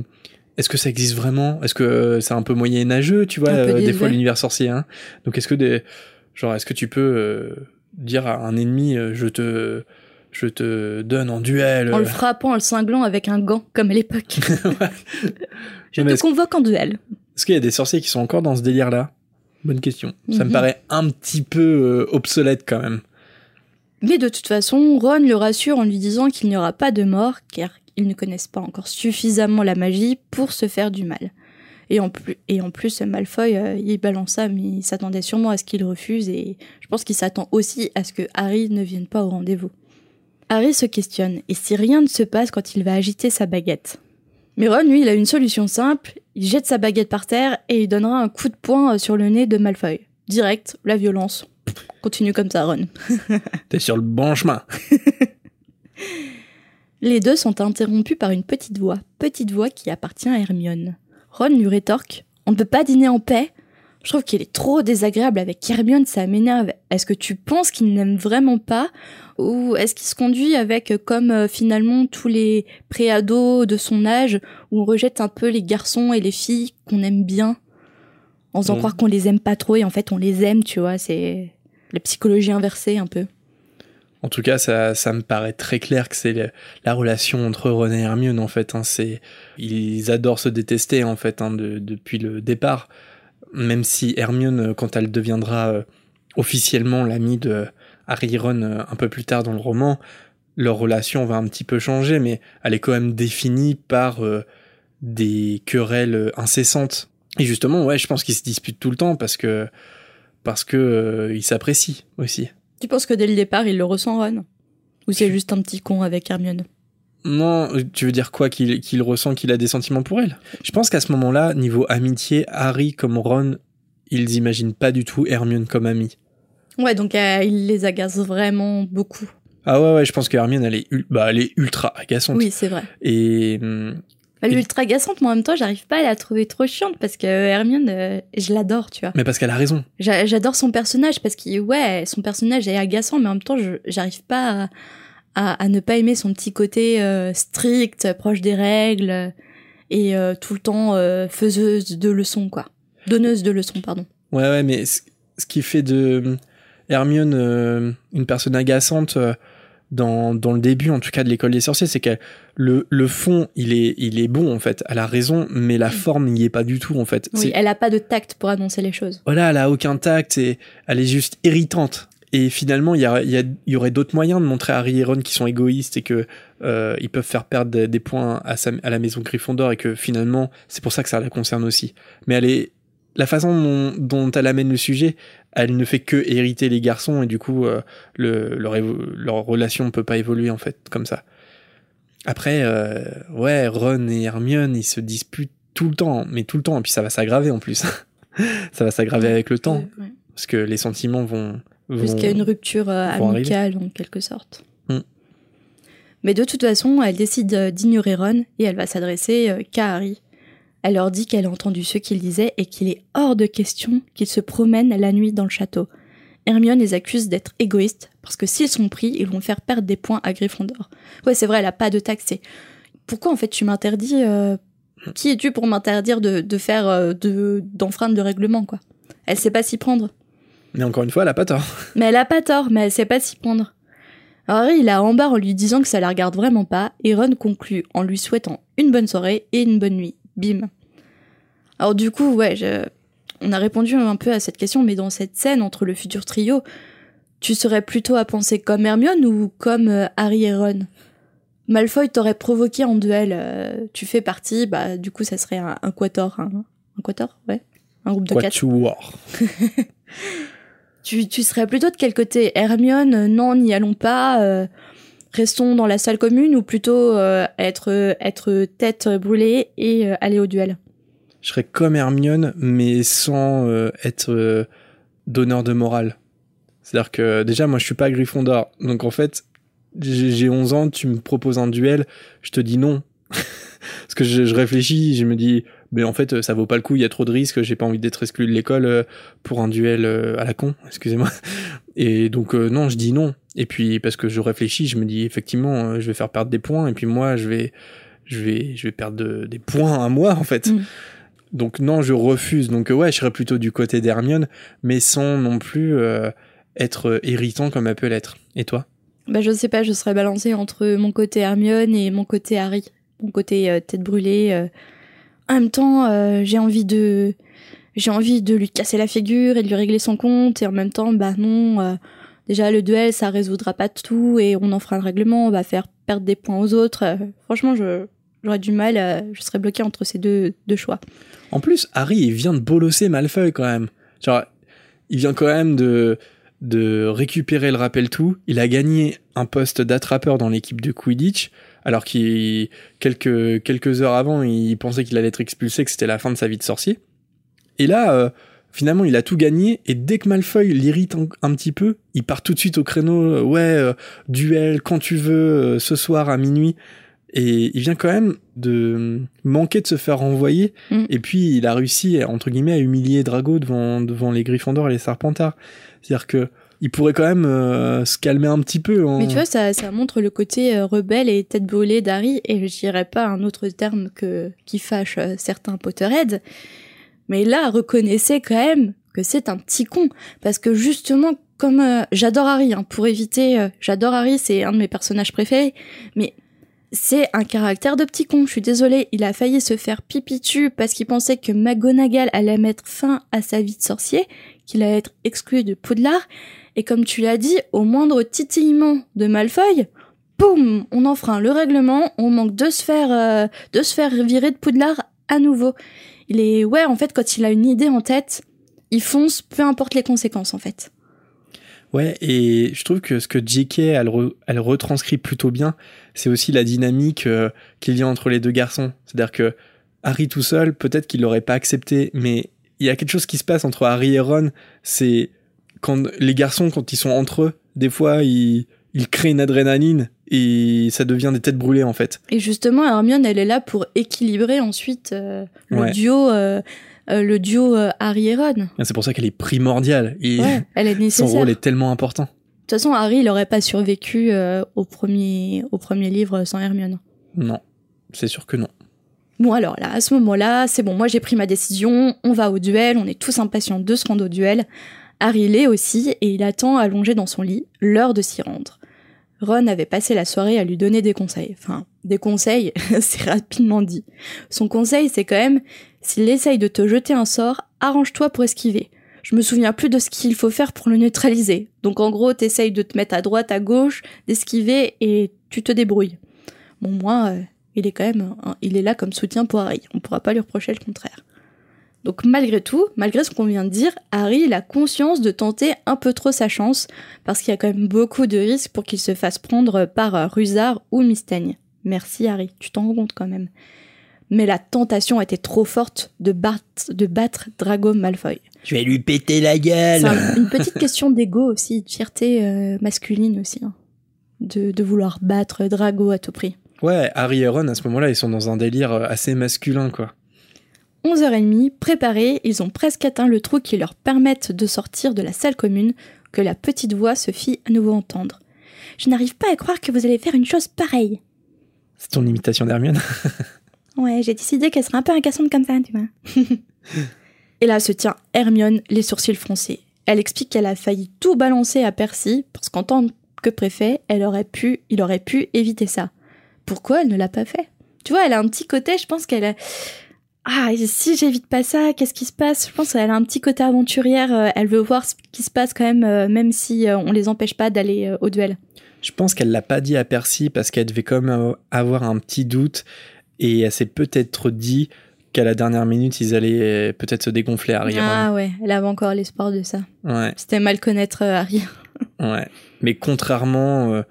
est-ce que ça existe vraiment? Est-ce que euh, c'est un peu moyenâgeux, tu vois, euh, des fois l'univers sorcier hein? Donc est-ce que des genre est-ce que tu peux dire à un ennemi je te je te donne en duel En le frappant, en le cinglant avec un gant, comme à l'époque. Je te convoque en duel. est-ce qu'il y a des sorciers qui sont encore dans ce délire-là? Bonne question. Ça me Mhm. paraît un petit peu euh, obsolète quand même. Mais de toute façon, Ron le rassure en lui disant qu'il n'y aura pas de mort, car ils ne connaissent pas encore suffisamment la magie pour se faire du mal. Et en plus, et en plus Malfoy, euh, il balance ça, mais il s'attendait sûrement à ce qu'il refuse, et je pense qu'il s'attend aussi à ce que Harry ne vienne pas au rendez-vous. Harry se questionne, et si rien ne se passe quand il va agiter sa baguette? Mais Ron, lui, il a une solution simple, il jette sa baguette par terre, et il donnera un coup de poing euh, sur le nez de Malfoy. Direct, la violence. Continue comme ça, Ron. T'es sur le bon chemin. Les deux sont interrompus par une petite voix, petite voix qui appartient à Hermione. Ron lui rétorque On ne peut pas dîner en paix Je trouve qu'il est trop désagréable avec Hermione, ça m'énerve. Est-ce que tu penses qu'il n'aime vraiment pas Ou est-ce qu'il se conduit avec, euh, comme euh, finalement tous les préados de son âge, où on rejette un peu les garçons et les filles qu'on aime bien En faisant Mm. croire qu'on les aime pas trop et en fait on les aime, tu vois, c'est la psychologie inversée un peu. En tout cas, ça, ça me paraît très clair que c'est la relation entre Ron et Hermione en fait. Hein, c'est ils adorent se détester en fait hein, de- depuis le départ. Même si Hermione, quand elle deviendra euh, officiellement l'amie de Harry Ron euh, un peu plus tard dans le roman, leur relation va un petit peu changer, mais elle est quand même définie par euh, des querelles incessantes. Et justement, ouais, je pense qu'ils se disputent tout le temps parce que parce que euh, ils s'apprécient aussi. Tu penses que dès le départ il le ressent, Ron? Ou c'est juste un petit con avec Hermione? Non, tu veux dire quoi Qu'il ressent qu'il a des sentiments pour elle? Je pense qu'à ce moment-là, niveau amitié, Harry comme Ron, ils imaginent pas du tout Hermione comme amie. Ouais, donc euh, il les agace vraiment beaucoup. Ah ouais, ouais, je pense que Hermione, elle est, bah, elle est ultra agaçante. Oui, c'est vrai. Et Elle Et- est ultra agaçante, mais en même temps, j'arrive pas à la trouver trop chiante parce que Hermione, euh, je l'adore, tu vois. mais parce qu'elle a raison. J'a- J'adore son personnage parce que, ouais, son personnage est agaçant, mais en même temps, j'arrive pas à, à, à ne pas aimer son petit côté euh, strict, proche des règles euh, et euh, tout le temps euh, faiseuse de leçons, quoi. Donneuse de leçons, pardon. Ouais, ouais, mais ce ce qui fait de Hermione une personne agaçante dans, dans le début, en tout cas, de l'école des sorciers, c'est que le, le fond, il est, il est bon, en fait. Elle a raison, mais la forme n'y est pas du tout, en fait. Oui, elle a pas de tact pour annoncer les choses. Voilà, elle a aucun tact et elle est juste irritante. Et finalement, il y, a- y, a- y aurait d'autres moyens de montrer à Harry et Ron qui sont égoïstes et que euh, ils peuvent faire perdre des, des points à, sa- à la maison Gryffondor et que finalement, c'est pour ça que ça la concerne aussi. Mais elle est la façon dont, dont elle amène le sujet, elle ne fait que hériter les garçons et du coup, euh, le, leur, relation ne peut pas évoluer en fait comme ça. Après, euh, ouais, Ron et Hermione, ils se disputent tout le temps, mais tout le temps, et puis ça va s'aggraver en plus. ça va s'aggraver avec le temps Ouais, ouais. parce que les sentiments vont- Jusqu'à une rupture euh, amicale, en quelque sorte. Hmm. Mais de toute façon, elle décide euh, d'ignorer Ron et elle va s'adresser euh, qu'à Harry. Elle leur dit qu'elle a entendu ce qu'il disait et qu'il est hors de question qu'ils se promènent la nuit dans le château. Hermione les accuse d'être égoïstes parce que s'ils sont pris, ils vont faire perdre des points à Gryffondor. Ouais, c'est vrai, elle a pas de c'est Pourquoi en fait tu m'interdis euh, Qui es-tu pour m'interdire de, de faire euh, de d'enfreindre le règlement quoi? Elle sait pas s'y prendre. Mais encore une fois, elle a pas tort. Mais elle a pas tort, mais elle sait pas s'y prendre. Alors Harry, il a en lui disant que ça la regarde vraiment pas, et Ron conclut en lui souhaitant une bonne soirée et une bonne nuit. Bim. Alors du coup, ouais, je- on a répondu un peu à cette question, mais dans cette scène entre le futur trio, tu serais plutôt à penser comme Hermione ou comme euh, Harry et Ron? Malfoy t'aurait provoqué en duel, euh, tu fais partie, bah du coup ça serait un, un quator, un, un quator, ouais, un groupe de quatre. Tu, serais plutôt de quel côté? Hermione, euh, non, n'y allons pas, euh, restons dans la salle commune ou plutôt euh, être, être tête brûlée et aller au duel? Je serais comme Hermione, mais sans être donneur de morale. C'est-à-dire que déjà, moi, je suis pas Gryffondor. Donc en fait, j'ai j'ai 11 ans, tu me proposes un duel, je te dis non. Parce que je réfléchis, je me dis, mais en fait, ça vaut pas le coup, il y a trop de risques, j'ai pas envie d'être exclu de l'école euh, pour un duel euh, à la con, excusez-moi. Et donc, euh, non, je dis non. Et puis, parce que je réfléchis, je me dis, effectivement, euh, je vais faire perdre des points, et puis moi, je vais, je vais, je vais perdre de- des points à moi, en fait. Mm. Donc, non, je refuse. Donc, euh, ouais, je serais plutôt du côté d'Hermione, mais sans non plus euh, être euh, irritant comme elle peut l'être. Et toi? Bah je sais pas, je serais balancée entre mon côté Hermione et mon côté Harry, mon côté euh, tête brûlée. euh. En même temps, euh, j'ai envie de lui casser la figure et de lui régler son compte et en même temps, bah non. euh, déjà le duel, ça résoudra pas tout et on en fera un règlement, on va faire perdre des points aux autres. Euh, franchement, j'aurais du mal, je serais bloquée entre ces deux deux choix. En plus, Harry, il vient de bolosser Malfoy quand même. Genre, il vient quand même de, de récupérer le rappel tout. Il a gagné un poste d'attrapeur dans l'équipe de Quidditch, alors qu'il, quelques, quelques heures avant, il pensait qu'il allait être expulsé, que c'était la fin de sa vie de sorcier. Et là, euh, finalement, il a tout gagné, et dès que Malfoy l'irrite un, un petit peu, il part tout de suite au créneau, euh, ouais, euh, duel, quand tu veux, euh, ce soir à minuit. Et il vient quand même de manquer de se faire renvoyer. Mm. Et puis, il a réussi, entre guillemets, à humilier Drago devant, devant les Gryffondors et les Serpentards. C'est-à-dire que il pourrait quand même euh, se calmer un petit peu. Mais tu vois, ça, ça montre le côté euh, rebelle et tête brûlée d'Harry, et je dirais pas un autre terme que qui fâche euh, certains Potterheads. Mais là, reconnaissez quand même que c'est un petit con, parce que justement, comme euh, j'adore Harry, hein, pour éviter, j'adore Harry, c'est un de mes personnages préférés, mais c'est un caractère de petit con. Je suis désolée, il a failli se faire pipi dessus parce qu'il pensait que McGonagall allait mettre fin à sa vie de sorcier, qu'il allait être exclu de Poudlard. Et comme tu l'as dit, au moindre titillement de Malfoy, boum, on enfreint le règlement, on manque de se faire, euh, de virer de Poudlard à nouveau. Il est, ouais, en fait, quand il a une idée en tête, il fonce, peu importe les conséquences, en fait. Ouais, et je trouve que ce que J.K. Elle, elle retranscrit plutôt bien, c'est aussi la dynamique euh, qu'il y a entre les deux garçons. C'est-à-dire que Harry tout seul, peut-être qu'il l'aurait pas accepté, mais il y a quelque chose qui se passe entre Harry et Ron. C'est quand les garçons, quand ils sont entre eux, des fois, ils, ils créent une adrénaline et ça devient des têtes brûlées en fait. Et justement, Hermione, elle est là pour équilibrer ensuite euh, le duo. Euh, euh, le duo Harry et Ron. C'est pour ça qu'elle est primordiale. Et elle est nécessaire. Son rôle est tellement important. De toute façon, Harry, il n'aurait pas survécu au, premier, au premier livre sans Hermione. Non, c'est sûr que non. Bon alors là, à ce moment-là, c'est bon, moi j'ai pris ma décision, on va au duel, on est tous impatients de se rendre au duel. Harry l'est aussi, et il attend allongé dans son lit, l'heure de s'y rendre. Ron avait passé la soirée à lui donner des conseils. Enfin, des conseils, c'est rapidement dit. Son conseil, c'est quand même, s'il essaye de te jeter un sort, arrange-toi pour esquiver. Je me souviens plus de ce qu'il faut faire pour le neutraliser. Donc en gros, t'essayes de te mettre à droite, à gauche, d'esquiver, et tu te débrouilles. Bon, moi, euh, il est quand même, il est là comme soutien pour Harry. On pourra pas lui reprocher le contraire. Donc malgré tout, malgré ce qu'on vient de dire, Harry il a conscience de tenter un peu trop sa chance, parce qu'il y a quand même beaucoup de risques pour qu'il se fasse prendre par Rusard ou Mistaigne. Merci Harry, tu t'en rends compte quand même. Mais la tentation était trop forte de, de battre Drago Malfoy. Je vais lui péter la gueule C'est une petite question d'ego aussi, de fierté euh, masculine aussi, hein. de, de vouloir battre Drago à tout prix. Ouais, Harry et Ron, à ce moment-là, ils sont dans un délire euh, assez masculin, quoi. 11h30, préparés, ils ont presque atteint le trou qui leur permette de sortir de la salle commune, que la petite voix se fit à nouveau entendre. Je n'arrive pas à croire que vous allez faire une chose pareille. C'est ton imitation d'Hermione Ouais, j'ai décidé qu'elle serait un peu agaçante comme ça, tu vois. et là se tient Hermione, les sourcils froncés. Elle explique qu'elle a failli tout balancer à Percy, parce qu'en tant que préfet, elle aurait pu, il aurait pu éviter ça pourquoi elle ne l'a pas fait? Tu vois, elle a un petit côté, je pense qu'elle a... Ah, si j'évite pas ça, qu'est-ce qui se passe? Je pense qu'elle a un petit côté aventurière, euh, elle veut voir ce qui se passe quand même, euh, même si euh, on les empêche pas d'aller au duel. Je pense qu'elle l'a pas dit à Percy parce qu'elle devait quand même avoir un petit doute et elle s'est peut-être dit qu'à la dernière minute, ils allaient peut-être se dégonfler Harry. Ah ouais, elle avait encore l'espoir de ça. Ouais. C'était mal connaître Harry. ouais. Mais contrairement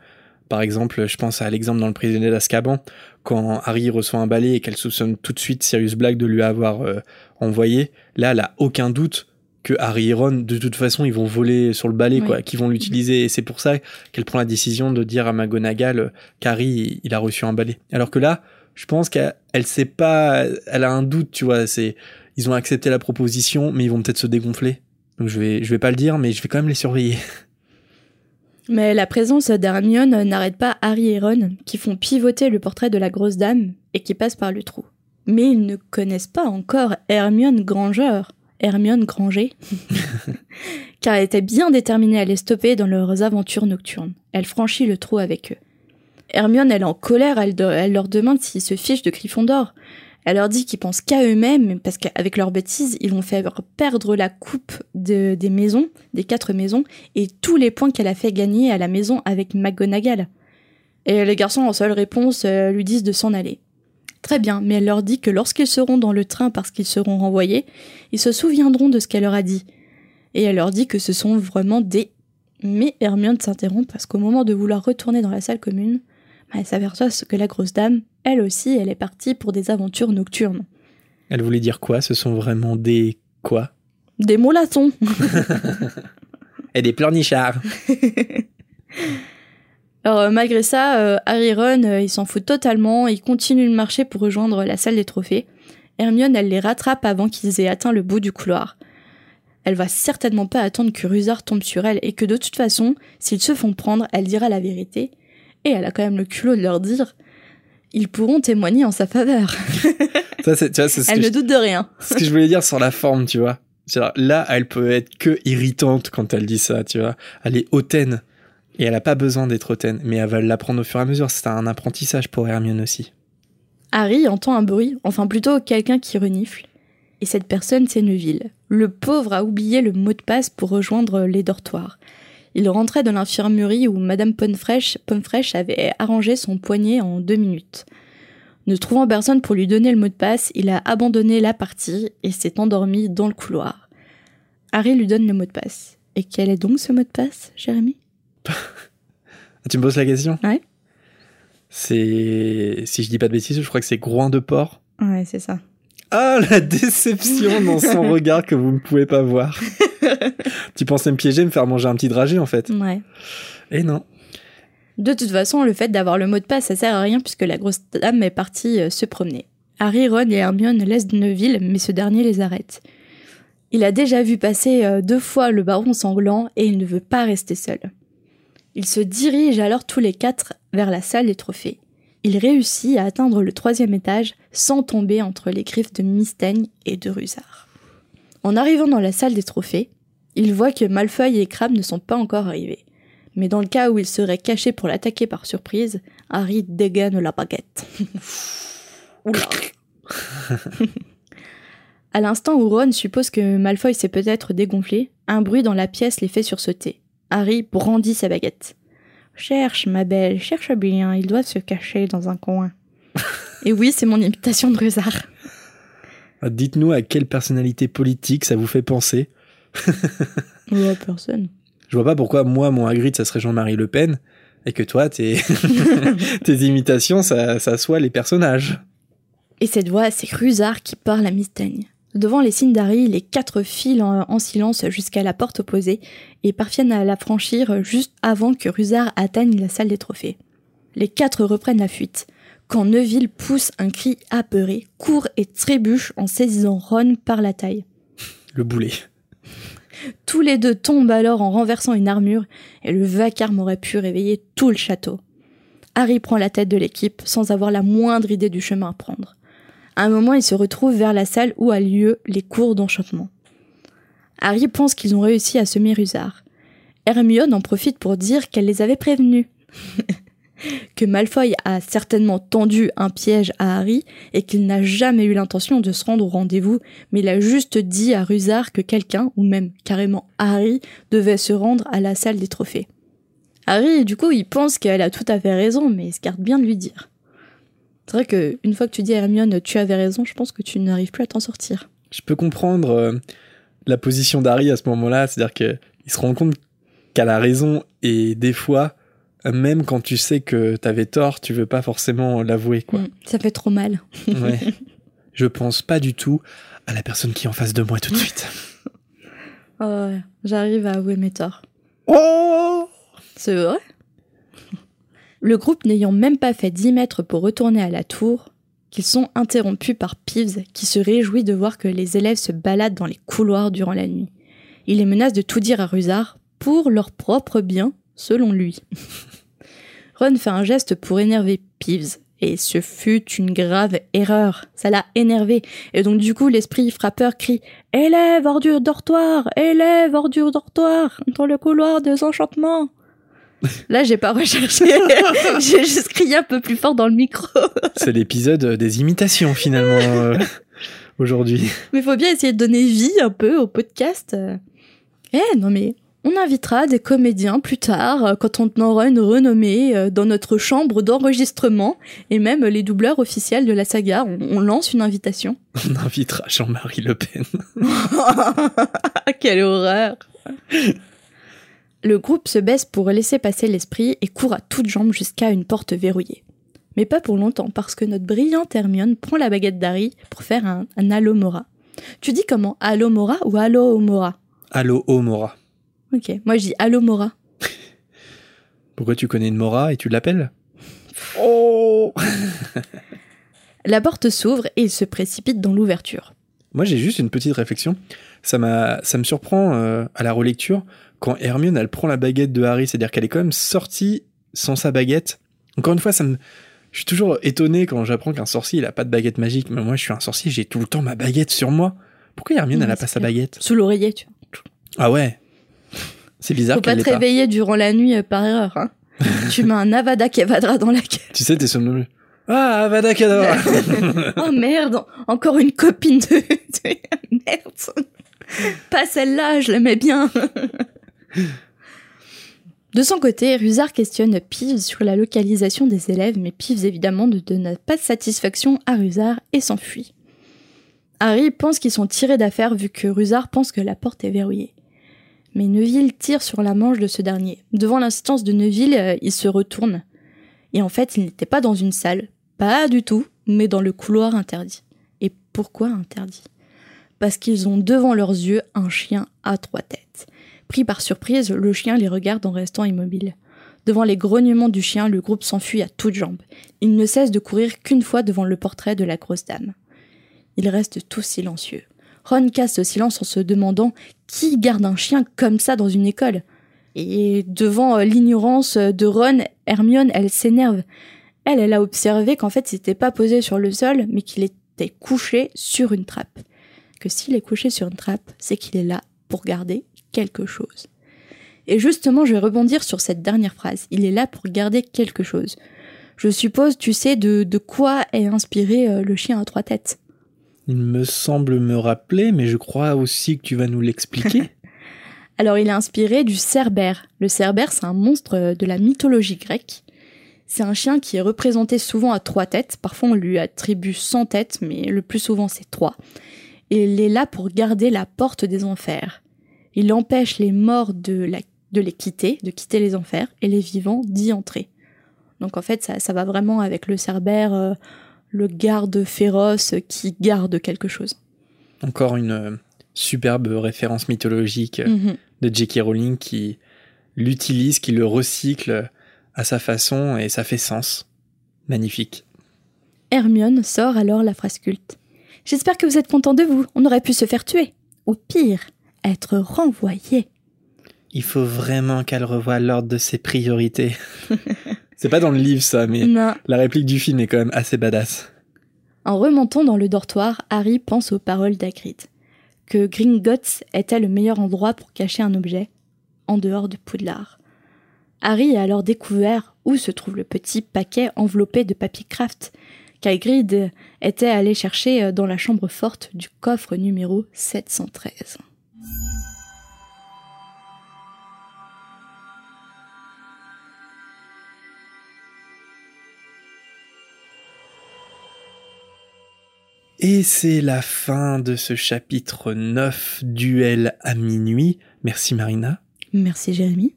par exemple, je pense à l'exemple dans Le prisonnier d'Azkaban, quand Harry reçoit un balai et qu'elle soupçonne tout de suite Sirius Black de lui avoir euh, envoyé. Là, elle a aucun doute que Harry et Ron, de toute façon, ils vont voler sur le balai, quoi, qu'ils vont l'utiliser. Et c'est pour ça qu'elle prend la décision de dire à McGonagall euh, qu'Harry, il a reçu un balai. Alors que là, je pense qu'elle sait pas, elle a un doute, tu vois. C'est, ils ont accepté la proposition, mais ils vont peut-être se dégonfler. Donc je vais, je vais pas le dire, mais je vais quand même les surveiller. Mais la présence d'Hermione n'arrête pas Harry et Ron, qui font pivoter le portrait de la grosse dame et qui passent par le trou. Mais ils ne connaissent pas encore Hermione Granger, Hermione Granger, car elle était bien déterminée à les stopper dans leurs aventures nocturnes. Elle franchit le trou avec eux. Hermione, elle est en colère, elle, elle leur demande s'ils se fichent de Gryffondor. Elle leur dit qu'ils pensent qu'à eux-mêmes, parce qu'avec leurs bêtises, ils vont faire perdre la coupe des maisons, des quatre maisons, et tous les points qu'elle a fait gagner à la maison avec McGonagall. Et les garçons, en seule réponse, euh, lui disent de s'en aller. Très bien, mais elle leur dit que lorsqu'ils seront dans le train parce qu'ils seront renvoyés, ils se souviendront de ce qu'elle leur a dit. Et elle leur dit que ce sont vraiment des... Mais Hermione s'interrompt parce qu'au moment de vouloir retourner dans la salle commune, elle s'aperçoit que la grosse dame, elle aussi, elle est partie pour des aventures nocturnes. Elle voulait dire quoi? Ce sont vraiment des quoi? Des molatons Et des pleurnichards Alors euh, malgré ça, euh, Harry Ron, euh, il s'en fout totalement, il continue de marcher pour rejoindre la salle des trophées. Hermione, elle les rattrape avant qu'ils aient atteint le bout du couloir. Elle va certainement pas attendre que Rusard tombe sur elle et que de toute façon, s'ils se font prendre, elle dira la vérité et elle a quand même le culot de leur dire ils pourront témoigner en sa faveur. Ça, tu vois, ce elle ne doute de rien. ce que je voulais dire sur la forme, tu vois. Là, elle peut être que irritante quand elle dit ça, tu vois. Elle est hautaine. Et elle n'a pas besoin d'être hautaine. Mais elle va l'apprendre au fur et à mesure. C'est un apprentissage pour Hermione aussi. Harry entend un bruit, enfin plutôt quelqu'un qui renifle. Et cette personne, c'est Neville. Le pauvre a oublié le mot de passe pour rejoindre les dortoirs. Il rentrait de l'infirmerie où Madame Pomme-Fraîche avait arrangé son poignet en deux minutes. Ne trouvant personne pour lui donner le mot de passe, il a abandonné la partie et s'est endormi dans le couloir. Harry lui donne le mot de passe. Et quel est donc ce mot de passe, Jérémy? Tu me poses la question? Ouais. C'est. Si je dis pas de bêtises, je crois que c'est groin de porc. Ouais, c'est ça. Ah, la déception dans son regard que vous ne pouvez pas voir. tu pensais me piéger, me faire manger un petit dragé en fait. Ouais. Et non. De toute façon, le fait d'avoir le mot de passe, ça sert à rien puisque la grosse dame est partie euh, se promener. Harry, Ron et Hermione laissent Neville, mais ce dernier les arrête. Il a déjà vu passer euh, deux fois le baron sanglant et il ne veut pas rester seul. Ils se dirigent alors tous les quatre vers la salle des trophées. Il réussit à atteindre le troisième étage sans tomber entre les griffes de Mystaigne et de Rusard. En arrivant dans la salle des trophées, il voit que Malfoy et Crabbe ne sont pas encore arrivés. Mais dans le cas où ils seraient cachés pour l'attaquer par surprise, Harry dégaine la baguette. Oula. à l'instant où Ron suppose que Malfoy s'est peut-être dégonflé, un bruit dans la pièce les fait sursauter. Harry brandit sa baguette. Cherche, ma belle, cherche bien, ils doivent se cacher dans un coin. Et oui, c'est mon imitation de Rusard. Ah, Dites-nous à quelle personnalité politique ça vous fait penser. Oh, personne. Je vois pas pourquoi moi, mon Hagrid, ça serait Jean-Marie Le Pen, et que toi, tes, tes imitations, ça, ça soit les personnages. Et cette voix, c'est Rusard qui parle à Mystaigne. Devant les signes d'Harry, les quatre filent en, en silence jusqu'à la porte opposée et parviennent à la franchir juste avant que Rusard atteigne la salle des trophées. Les quatre reprennent la fuite, quand Neville pousse un cri apeuré, court et trébuche en saisissant Ron par la taille. Le boulet. Tous les deux tombent alors en renversant une armure et le vacarme aurait pu réveiller tout le château. Harry prend la tête de l'équipe sans avoir la moindre idée du chemin à prendre. À un moment, il se retrouve vers la salle où a lieu les cours d'enchantement. Harry pense qu'ils ont réussi à semer Rusard. Hermione en profite pour dire qu'elle les avait prévenus. que Malfoy a certainement tendu un piège à Harry et qu'il n'a jamais eu l'intention de se rendre au rendez-vous, mais il a juste dit à Rusard que quelqu'un, ou même carrément Harry, devait se rendre à la salle des trophées. Harry, du coup, il pense qu'elle a tout à fait raison, mais il se garde bien de lui dire. C'est vrai que une fois que tu dis à Hermione tu avais raison, je pense que tu n'arrives plus à t'en sortir. Je peux comprendre euh, la position d'Harry à ce moment-là, c'est-à-dire qu'il se rend compte qu'elle a raison et des fois, même quand tu sais que t'avais tort, tu veux pas forcément l'avouer, quoi. Mm, ça fait trop mal. Ouais. Je pense pas du tout à la personne qui est en face de moi tout de suite. Oh, J'arrive à avouer mes torts. Oh C'est vrai? Le groupe n'ayant même pas fait 10 mètres pour retourner à la tour, qu'ils sont interrompus par Peeves qui se réjouit de voir que les élèves se baladent dans les couloirs durant la nuit. Il les menace de tout dire à Rusard pour leur propre bien, selon lui. Ron fait un geste pour énerver Peeves, et ce fut une grave erreur. Ça l'a énervé. Et donc du coup, l'esprit frappeur crie « Élève du dortoir Élève du dortoir Dans le couloir des enchantements !» Là, j'ai pas recherché. j'ai juste crié un peu plus fort dans le micro. C'est l'épisode des imitations finalement euh, aujourd'hui. Mais faut bien essayer de donner vie un peu au podcast. Eh, non mais, on invitera des comédiens plus tard, euh, quand on aura une renommée euh, dans notre chambre d'enregistrement, et même les doubleurs officiels de la saga, on, on lance une invitation. On invitera Jean-Marie Le Pen. Quelle horreur Le groupe se baisse pour laisser passer l'esprit et court à toutes jambes jusqu'à une porte verrouillée. Mais pas pour longtemps, parce que notre brillante Hermione prend la baguette d'Harry pour faire un, un Allomora. Tu dis comment? Allomora ou Allomora Allo Mora. Ok, moi je dis Allomora. Pourquoi tu connais une Mora et tu l'appelles Oh La porte s'ouvre et il se précipite dans l'ouverture. Moi j'ai juste une petite réflexion. Ça, m'a, ça me surprend euh, à la relecture quand Hermione elle prend la baguette de Harry, c'est-à-dire qu'elle est quand même sortie sans sa baguette. Encore une fois, ça me, je suis toujours étonné quand j'apprends qu'un sorcier il a pas de baguette magique. Mais moi je suis un sorcier, j'ai tout le temps ma baguette sur moi. Pourquoi Hermione Non, elle a pas sa baguette? Sous l'oreiller, tu vois. Ah ouais. C'est bizarre Faut pas te pas. réveiller durant la nuit euh, par erreur. Hein. tu mets un Avada Kedavra dans la gueule. Tu sais, t'es somnolent. Ah, Avada Kedavra. Oh merde, encore une copine de... merde. Pas celle-là, je l'aimais bien. De son côté, Rusard questionne Peeves sur la localisation des élèves, mais Peeves évidemment ne donne pas de satisfaction à Rusard et s'enfuit. Harry pense qu'ils sont tirés d'affaire vu que Rusard pense que la porte est verrouillée. Mais Neville tire sur la manche de ce dernier. Devant l'insistance de Neville, euh, il se retourne. Et en fait, il n'était pas dans une salle, pas du tout, mais dans le couloir interdit. Et pourquoi interdit? Parce qu'ils ont devant leurs yeux un chien à trois têtes. Pris par surprise, le chien les regarde en restant immobile. Devant les grognements du chien, le groupe s'enfuit à toutes jambes. Il ne cesse de courir qu'une fois devant le portrait de la grosse dame. Ils restent tous silencieux. Ron casse le silence en se demandant qui garde un chien comme ça dans une école. Et devant euh, l'ignorance de Ron, Hermione, elle s'énerve. Elle, elle a observé qu'en fait, il n'était pas posé sur le sol, mais qu'il était couché sur une trappe. Que s'il est couché sur une trappe, c'est qu'il est là pour garder quelque chose. Et justement, je vais rebondir sur cette dernière phrase. Il est là pour garder quelque chose. Je suppose, tu sais, de, de quoi est inspiré euh, le chien à trois têtes. Il me semble me rappeler, mais je crois aussi que tu vas nous l'expliquer. Alors, il est inspiré du cerbère. Le cerbère, c'est un monstre de la mythologie grecque. C'est un chien qui est représenté souvent à trois têtes. Parfois, on lui attribue 100 têtes, mais le plus souvent, c'est trois. Et il est là pour garder la porte des enfers. Il empêche les morts de les quitter, de quitter les enfers, et les vivants d'y entrer. Donc en fait, ça, ça va vraiment avec le cerbère, euh, le garde féroce qui garde quelque chose. Encore une euh, superbe référence mythologique euh, Mhm. de J.K. Rowling qui l'utilise, qui le recycle à sa façon et ça fait sens. Magnifique. Hermione sort alors la phrase culte. J'espère que vous êtes content de vous. On aurait pu se faire tuer. Ou pire, être renvoyé. Il faut vraiment qu'elle revoie l'ordre de ses priorités. C'est pas dans le livre ça, mais Non. la réplique du film est quand même assez badass. En remontant dans le dortoir, Harry pense aux paroles d'Hagrid. Que Gringotts était le meilleur endroit pour cacher un objet, en dehors de Poudlard. Harry a alors découvert où se trouve le petit paquet enveloppé de papier craft qu'Hagrid était allé chercher dans la chambre forte du coffre numéro 713. Et c'est la fin de ce chapitre 9, Duel à minuit. Merci Marina. Merci Jérémy.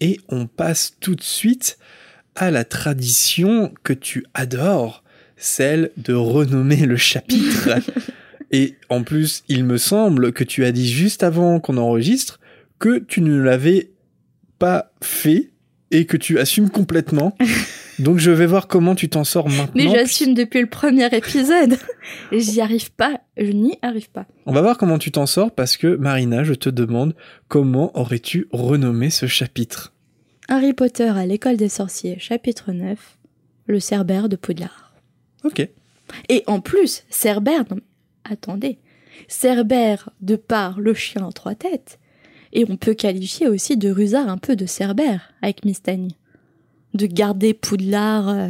Et on passe tout de suite à la tradition que tu adores, celle de renommer le chapitre. Et en plus, il me semble que tu as dit juste avant qu'on enregistre que tu ne l'avais pas fait et que tu assumes complètement. Donc je vais voir comment tu t'en sors maintenant. Mais j'assume depuis le premier épisode. Et J'y arrive pas. Je n'y arrive pas. On va voir comment tu t'en sors parce que Marina, je te demande comment aurais-tu renommé ce chapitre? Harry Potter à l'école des sorciers, chapitre 9. Le Cerbère de Poudlard. Ok. Et en plus, Cerbère, non mais attendez, Cerbère de par le chien en trois têtes. Et on peut qualifier aussi de Rusard un peu de Cerbère avec Mistani. De garder Poudlard. euh,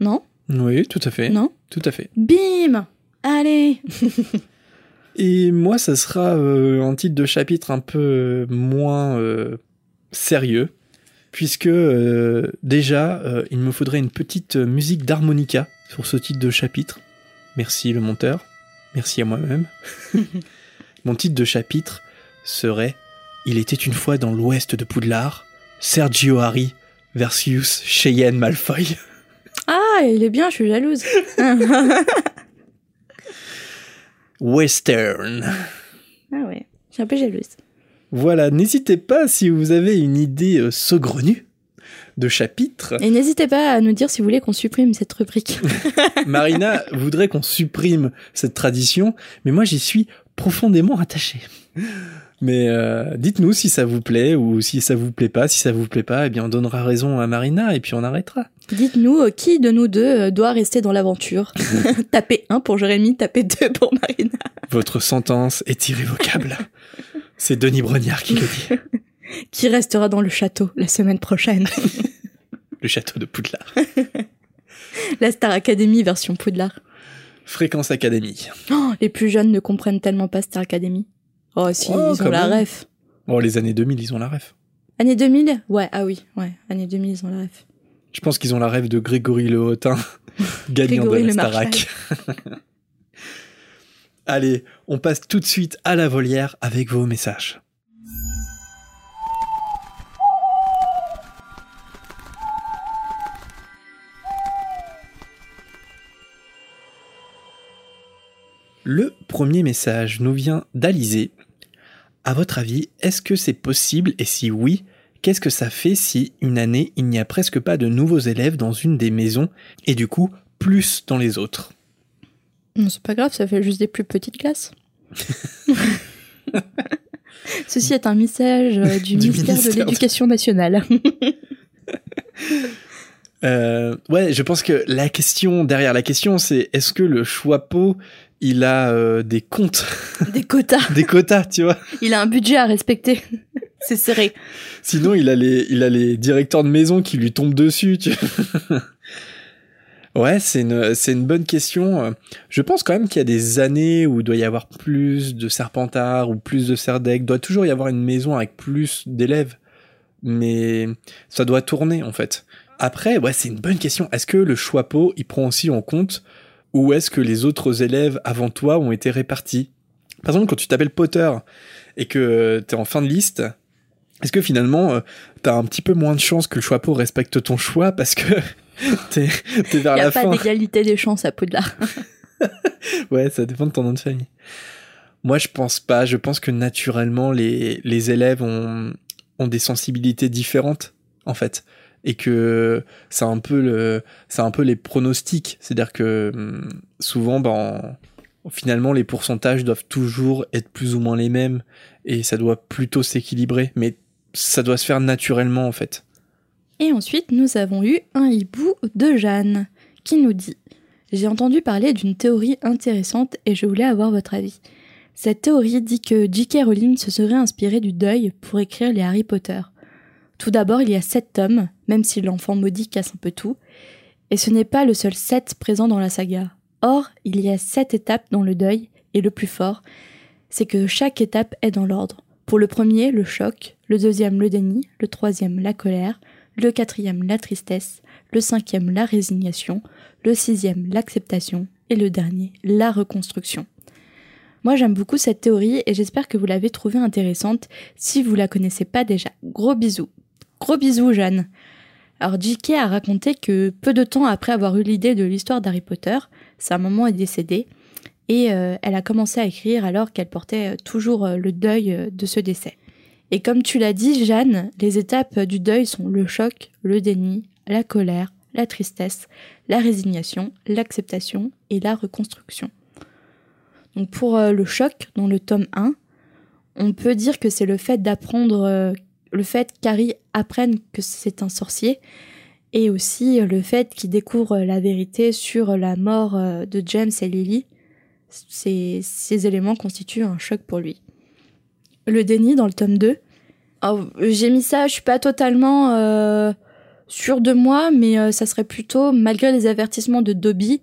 Non? Oui, tout à fait. Non? Tout à fait. Bim Allez Et moi, ça sera euh, un titre de chapitre un peu euh, moins sérieux, puisque déjà, il me faudrait une petite musique d'harmonica sur ce titre de chapitre. Merci le monteur, merci à moi-même. Mon titre de chapitre serait Il était une fois dans l'ouest de Poudlard, Sergio Harry versus Cheyenne Malfoy. Ah, il est bien, je suis jalouse. Western. ah ouais, je suis un peu jalouse. Voilà, n'hésitez pas si vous avez une idée euh, saugrenue de chapitre. Et n'hésitez pas à nous dire si vous voulez qu'on supprime cette rubrique. Marina voudrait qu'on supprime cette tradition, mais moi j'y suis profondément attaché. Mais euh, dites-nous si ça vous plaît ou si ça vous plaît pas. Si ça vous plaît pas, eh bien on donnera raison à Marina et puis on arrêtera. Dites-nous euh, qui de nous deux euh, doit rester dans l'aventure? tapez 1 pour Jérémy, tapez 2 pour Marina. Votre sentence est irrévocable. C'est Denis Brognard qui le dit. Qui restera dans le château la semaine prochaine. Le château de Poudlard. la Star Academy version Poudlard. Fréquence Académie. Oh, les plus jeunes ne comprennent tellement pas Star Academy. Oh, si, oh, ils ont la même. ref. Oh, les années 2000, ils ont la ref. Année 2000 Ouais, ah oui, ouais, Années 2000, ils ont la ref. Je pense qu'ils ont la rêve de Grégory Le Hautin, gagnant de l'estarac. Allez, on passe tout de suite à la volière avec vos messages. Le premier message nous vient d'Alizé à votre avis, est-ce que c'est possible et si oui, qu'est-ce que ça fait si une année il n'y a presque pas de nouveaux élèves dans une des maisons et du coup plus dans les autres? C'est pas grave, ça fait juste des plus petites classes. Ceci est un message euh, du, Du ministère, ministère de l'Éducation nationale. Euh, ouais, je pense que la question derrière la question, c'est est-ce que le Choixpeau, il a euh, des comptes, Des quotas. des quotas, tu vois Il a un budget à respecter. c'est serré. Sinon, il a les, il a les directeurs de maison qui lui tombent dessus. Tu... vois. ouais, c'est une, c'est une bonne question. Je pense quand même qu'il y a des années où il doit y avoir plus de serpentards ou plus de serdec. Il doit toujours y avoir une maison avec plus d'élèves. Mais ça doit tourner, en fait. Après, ouais, c'est une bonne question. Est-ce que le Choixpeau, il prend aussi en compte où est-ce que les autres élèves avant toi ont été répartis? Par exemple, quand tu t'appelles Potter et que t'es en fin de liste, est-ce que finalement, euh, t'as un petit peu moins de chances que le Choixpeau respecte ton choix parce que t'es, t'es vers Il n'y la a pas fin? d'égalité des chances à Poudlard. Ouais, ça dépend de ton nom de famille. Moi, je pense pas. Je pense que naturellement, les, les élèves ont, ont des sensibilités différentes, en fait. Et que c'est un peu le, c'est un peu les pronostics. C'est-à-dire que hum, souvent, ben, finalement, les pourcentages doivent toujours être plus ou moins les mêmes. Et ça doit plutôt s'équilibrer. Mais ça doit se faire naturellement, en fait. Et ensuite, nous avons eu un hibou de Jeanne qui nous dit J'ai entendu parler d'une théorie intéressante et je voulais avoir votre avis. Cette théorie dit que J.K. Rowling se serait inspiré du deuil pour écrire les Harry Potter. Tout d'abord, il y a sept tomes, même si l'enfant maudit casse un peu tout, et ce n'est pas le seul sept présent dans la saga. Or, il y a sept étapes dans le deuil, et le plus fort, c'est que chaque étape est dans l'ordre. Pour le premier, le choc, le deuxième, le déni, le troisième, la colère, le quatrième, la tristesse, le cinquième, la résignation, le sixième, l'acceptation, et le dernier, la reconstruction. Moi j'aime beaucoup cette théorie et j'espère que vous l'avez trouvée intéressante si vous la connaissez pas déjà. Gros bisous. Gros bisous Jeanne. Alors J.K. a raconté que peu de temps après avoir eu l'idée de l'histoire d'Harry Potter, sa maman est décédée et euh, elle a commencé à écrire alors qu'elle portait euh, toujours euh, le deuil de ce décès. Et comme tu l'as dit Jeanne, les étapes du deuil sont le choc, le déni, la colère, la tristesse, la résignation, l'acceptation et la reconstruction. Donc pour le choc, dans le tome 1, on peut dire que c'est le fait d'apprendre, le fait qu'Harry apprenne que c'est un sorcier, et aussi le fait qu'il découvre la vérité sur la mort euh, de James et Lily. Ces, éléments constituent un choc pour lui. Le déni dans le tome 2. Oh, J'ai mis ça, je suis pas totalement euh, sûre de moi, mais euh, ça serait plutôt, malgré les avertissements de Dobby,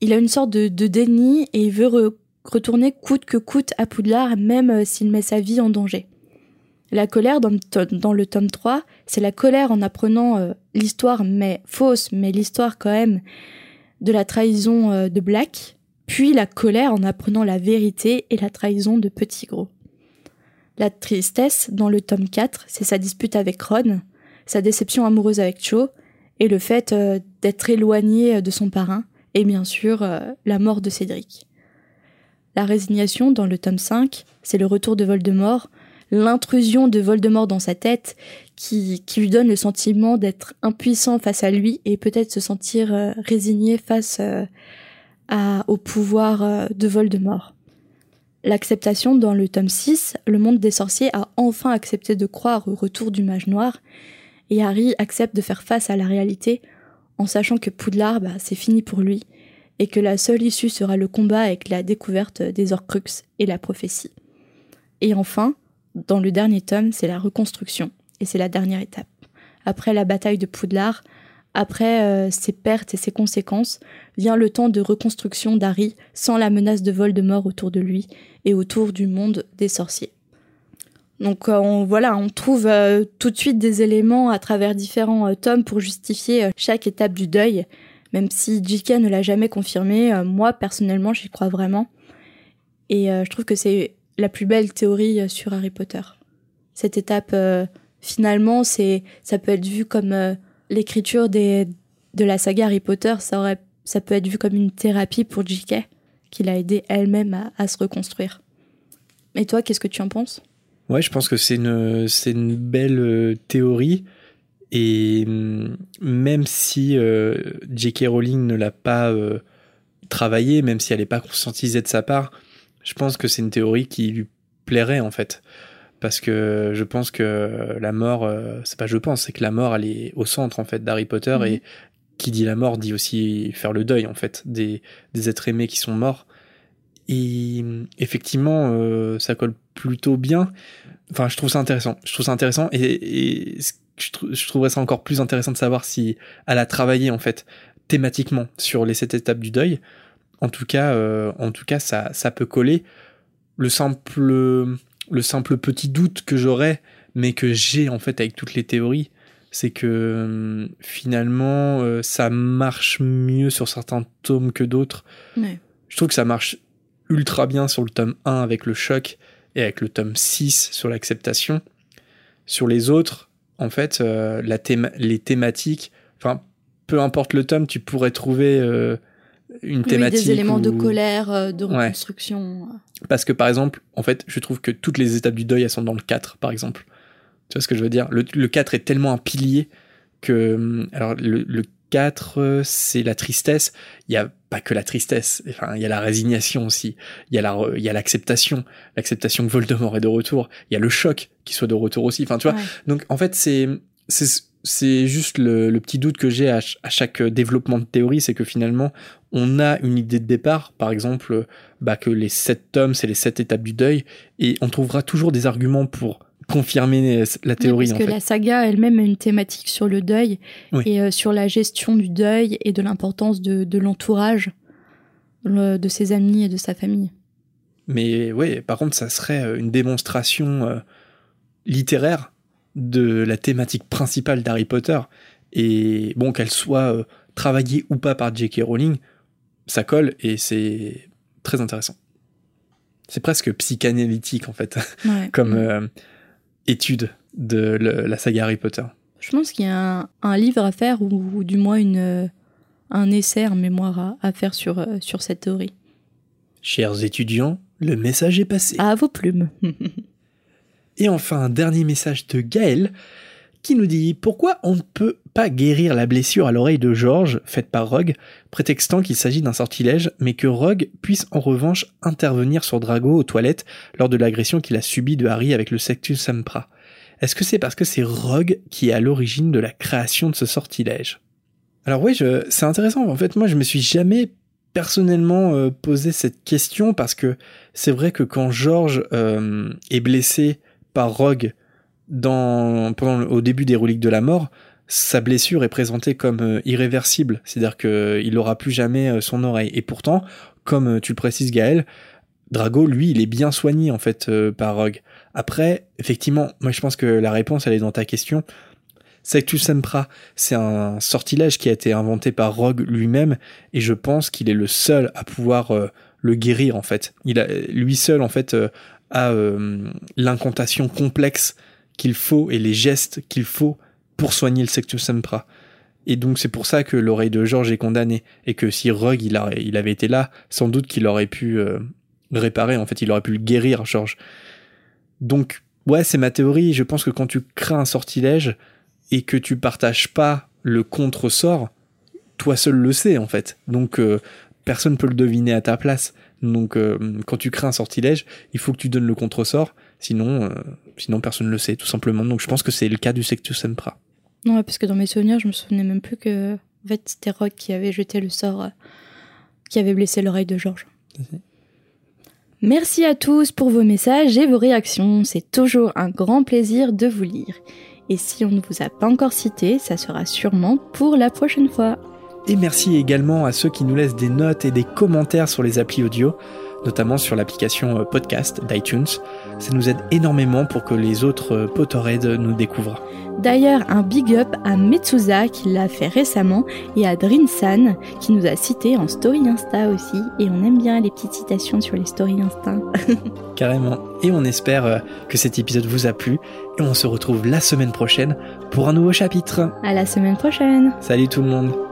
il a une sorte de, déni et il veut re- retourner coûte que coûte à Poudlard, même euh, s'il met sa vie en danger. La colère dans le, tome 3, c'est la colère en apprenant euh, l'histoire, mais fausse, mais l'histoire quand même, de la trahison euh, de Black, puis la colère en apprenant la vérité et la trahison de Petit Gros. La tristesse, dans le tome 4, c'est sa dispute avec Ron, sa déception amoureuse avec Cho, et le fait euh, d'être éloigné de son parrain, et bien sûr la mort de Cédric. La résignation dans le tome 5, c'est le retour de Voldemort, l'intrusion de Voldemort dans sa tête qui, qui lui donne le sentiment d'être impuissant face à lui et peut-être se sentir euh, résigné face euh, à, au pouvoir euh, de Voldemort. L'acceptation dans le tome 6, le monde des sorciers a enfin accepté de croire au retour du mage noir et Harry accepte de faire face à la réalité en sachant que Poudlard, bah, c'est fini pour lui et que la seule issue sera le combat avec la découverte des Horcruxes et la prophétie. Et enfin, dans le dernier tome, c'est la reconstruction, et c'est la dernière étape. Après la bataille de Poudlard, après euh, ses pertes et ses conséquences, vient le temps de reconstruction d'Harry sans la menace de Voldemort autour de lui et autour du monde des sorciers. Donc euh, on, voilà, on trouve euh, tout de suite des éléments à travers différents tomes pour justifier chaque étape du deuil, même si J.K. ne l'a jamais confirmé, moi personnellement j'y crois vraiment. Et je trouve que c'est la plus belle théorie euh, sur Harry Potter. Cette étape, euh, finalement, c'est, ça peut être vu comme euh, l'écriture de la saga Harry Potter, ça, aurait, ça peut être vu comme une thérapie pour J.K., qui l'a aidé elle-même à, se reconstruire. Et toi, qu'est-ce que tu en penses? Ouais, je pense que c'est une, c'est une belle théorie. Et hum, même si J.K. Rowling ne l'a pas euh, travaillé, même si elle n'est pas conscientisée de sa part, je pense que c'est une théorie qui lui plairait en fait. Parce que je pense que la mort, euh, c'est pas je pense, c'est que la mort elle est au centre en fait d'Harry Potter Mhm. et qui dit la mort dit aussi faire le deuil en fait des, des êtres aimés qui sont morts. Et effectivement, euh, ça colle plutôt bien. Enfin, je trouve ça intéressant. Je trouve ça intéressant et, je trouverais ça encore plus intéressant de savoir si elle a travaillé en fait thématiquement sur les sept étapes du deuil. En tout cas, euh, en tout cas, ça, ça peut coller. Le simple, le simple petit doute que j'aurais, mais que j'ai en fait avec toutes les théories, c'est que hum, finalement, euh, ça marche mieux sur certains tomes que d'autres. Ouais. Je trouve que ça marche ultra bien sur le tome 1 avec le choc et avec le tome 6 sur l'acceptation. Sur les autres, en fait, euh, la théma- les thématiques, enfin, peu importe le tome, tu pourrais trouver euh, une Oui, thématique. des éléments de colère, euh, de Ouais. reconstruction. Parce que par exemple, en fait, je trouve que toutes les étapes du deuil, elles sont dans le 4, par exemple. Tu vois ce que je veux dire? Le, le 4 est tellement un pilier que. hum, Alors, le, le 4, euh, c'est la tristesse. Il y a pas que la tristesse. Enfin, il y a la résignation aussi. Il y a la re- il y a l'acceptation. L'acceptation que Voldemort est de retour. Il y a le choc qu'il soit de retour aussi. Enfin, tu vois, Ouais. donc en fait, c'est c'est c'est juste le, le petit doute que j'ai à, ch- à chaque développement de théorie, c'est que finalement, on a une idée de départ, par exemple, euh, bah, que les sept tomes, c'est les sept étapes du deuil, et on trouvera toujours des arguments pour confirmer la théorie. parce en que fait. la saga elle-même a une thématique sur le deuil Oui. et euh, sur la gestion du deuil et de l'importance de, de l'entourage, le- de ses amis et de sa famille. Mais ouais, par contre, ça serait euh, une démonstration euh, littéraire de la thématique principale d'Harry Potter. Et bon, qu'elle soit euh, travaillée ou pas par J.K. Rowling, ça colle et c'est très intéressant. C'est presque psychanalytique en fait, Ouais. comme euh, étude de le- la saga Harry Potter. Je pense qu'il y a un, un livre à faire ou, ou du moins une, euh, un essai, un mémoire à, à faire sur, sur cette théorie. Chers étudiants, le message est passé. À vos plumes. Et enfin, un dernier message de Gaël qui nous dit Pourquoi on ne peut pas guérir la blessure à l'oreille de George faite par Rogue, prétextant qu'il s'agit d'un sortilège, mais que Rogue puisse en revanche intervenir sur Drago aux toilettes lors de l'agression qu'il a subie de Harry avec le Sectus Sempra Est-ce que c'est parce que c'est Rogue qui est à l'origine de la création de ce sortilège? Alors oui, c'est intéressant. En fait, moi, je me suis jamais personnellement euh, posé cette question parce que c'est vrai que quand George euh, est blessé par Rogue dans, pendant au début des reliques de la mort, sa blessure est présentée comme euh, irréversible, c'est-à-dire qu'il n'aura plus jamais euh, son oreille. Et pourtant, comme euh, tu le précises Gaël, Drago, lui, il est bien soigné en fait euh, par Rogue. Après, effectivement, moi je pense que la réponse elle est dans ta question. Sectus Sempra, c'est un sortilège qui a été inventé par Rogue lui-même, et je pense qu'il est le seul à pouvoir euh, le guérir en fait. Il a, lui seul en fait euh, a euh, l'incantation complexe qu'il faut et les gestes qu'il faut pour soigner le Sectus Sempra. Et donc c'est pour ça que l'oreille de George est condamnée et que si Rogue il, il avait été là, sans doute qu'il aurait pu euh, réparer. En fait, il aurait pu le guérir, George. Donc ouais, c'est ma théorie. Je pense que quand tu crées un sortilège et que tu partages pas le contre-sort, toi seul le sais en fait. Donc euh, personne peut le deviner à ta place. Donc euh, quand tu crées un sortilège, il faut que tu donnes le contre-sort, sinon, euh, sinon personne ne le sait tout simplement. Donc je pense que c'est le cas du Sectus Sempra. Ouais, parce que dans mes souvenirs, je me souvenais même plus que en fait, c'était Rogue qui avait jeté le sort euh, qui avait blessé l'oreille de Georges. Merci à tous pour vos messages et vos réactions. C'est toujours un grand plaisir de vous lire. Et si on ne vous a pas encore cité, ça sera sûrement pour la prochaine fois. Et merci également à ceux qui nous laissent des notes et des commentaires sur les applis audio, notamment sur l'application euh, podcast d'iTunes. Ça nous aide énormément pour que les autres euh, Potterheads nous découvrent. D'ailleurs, un big up à Metsuza qui l'a fait récemment et à Drinsan qui nous a cité en story Insta aussi. Et on aime bien les petites citations sur les stories Insta. Carrément. Et on espère euh, que cet épisode vous a plu. Et on se retrouve la semaine prochaine pour un nouveau chapitre. À la semaine prochaine! Salut tout le monde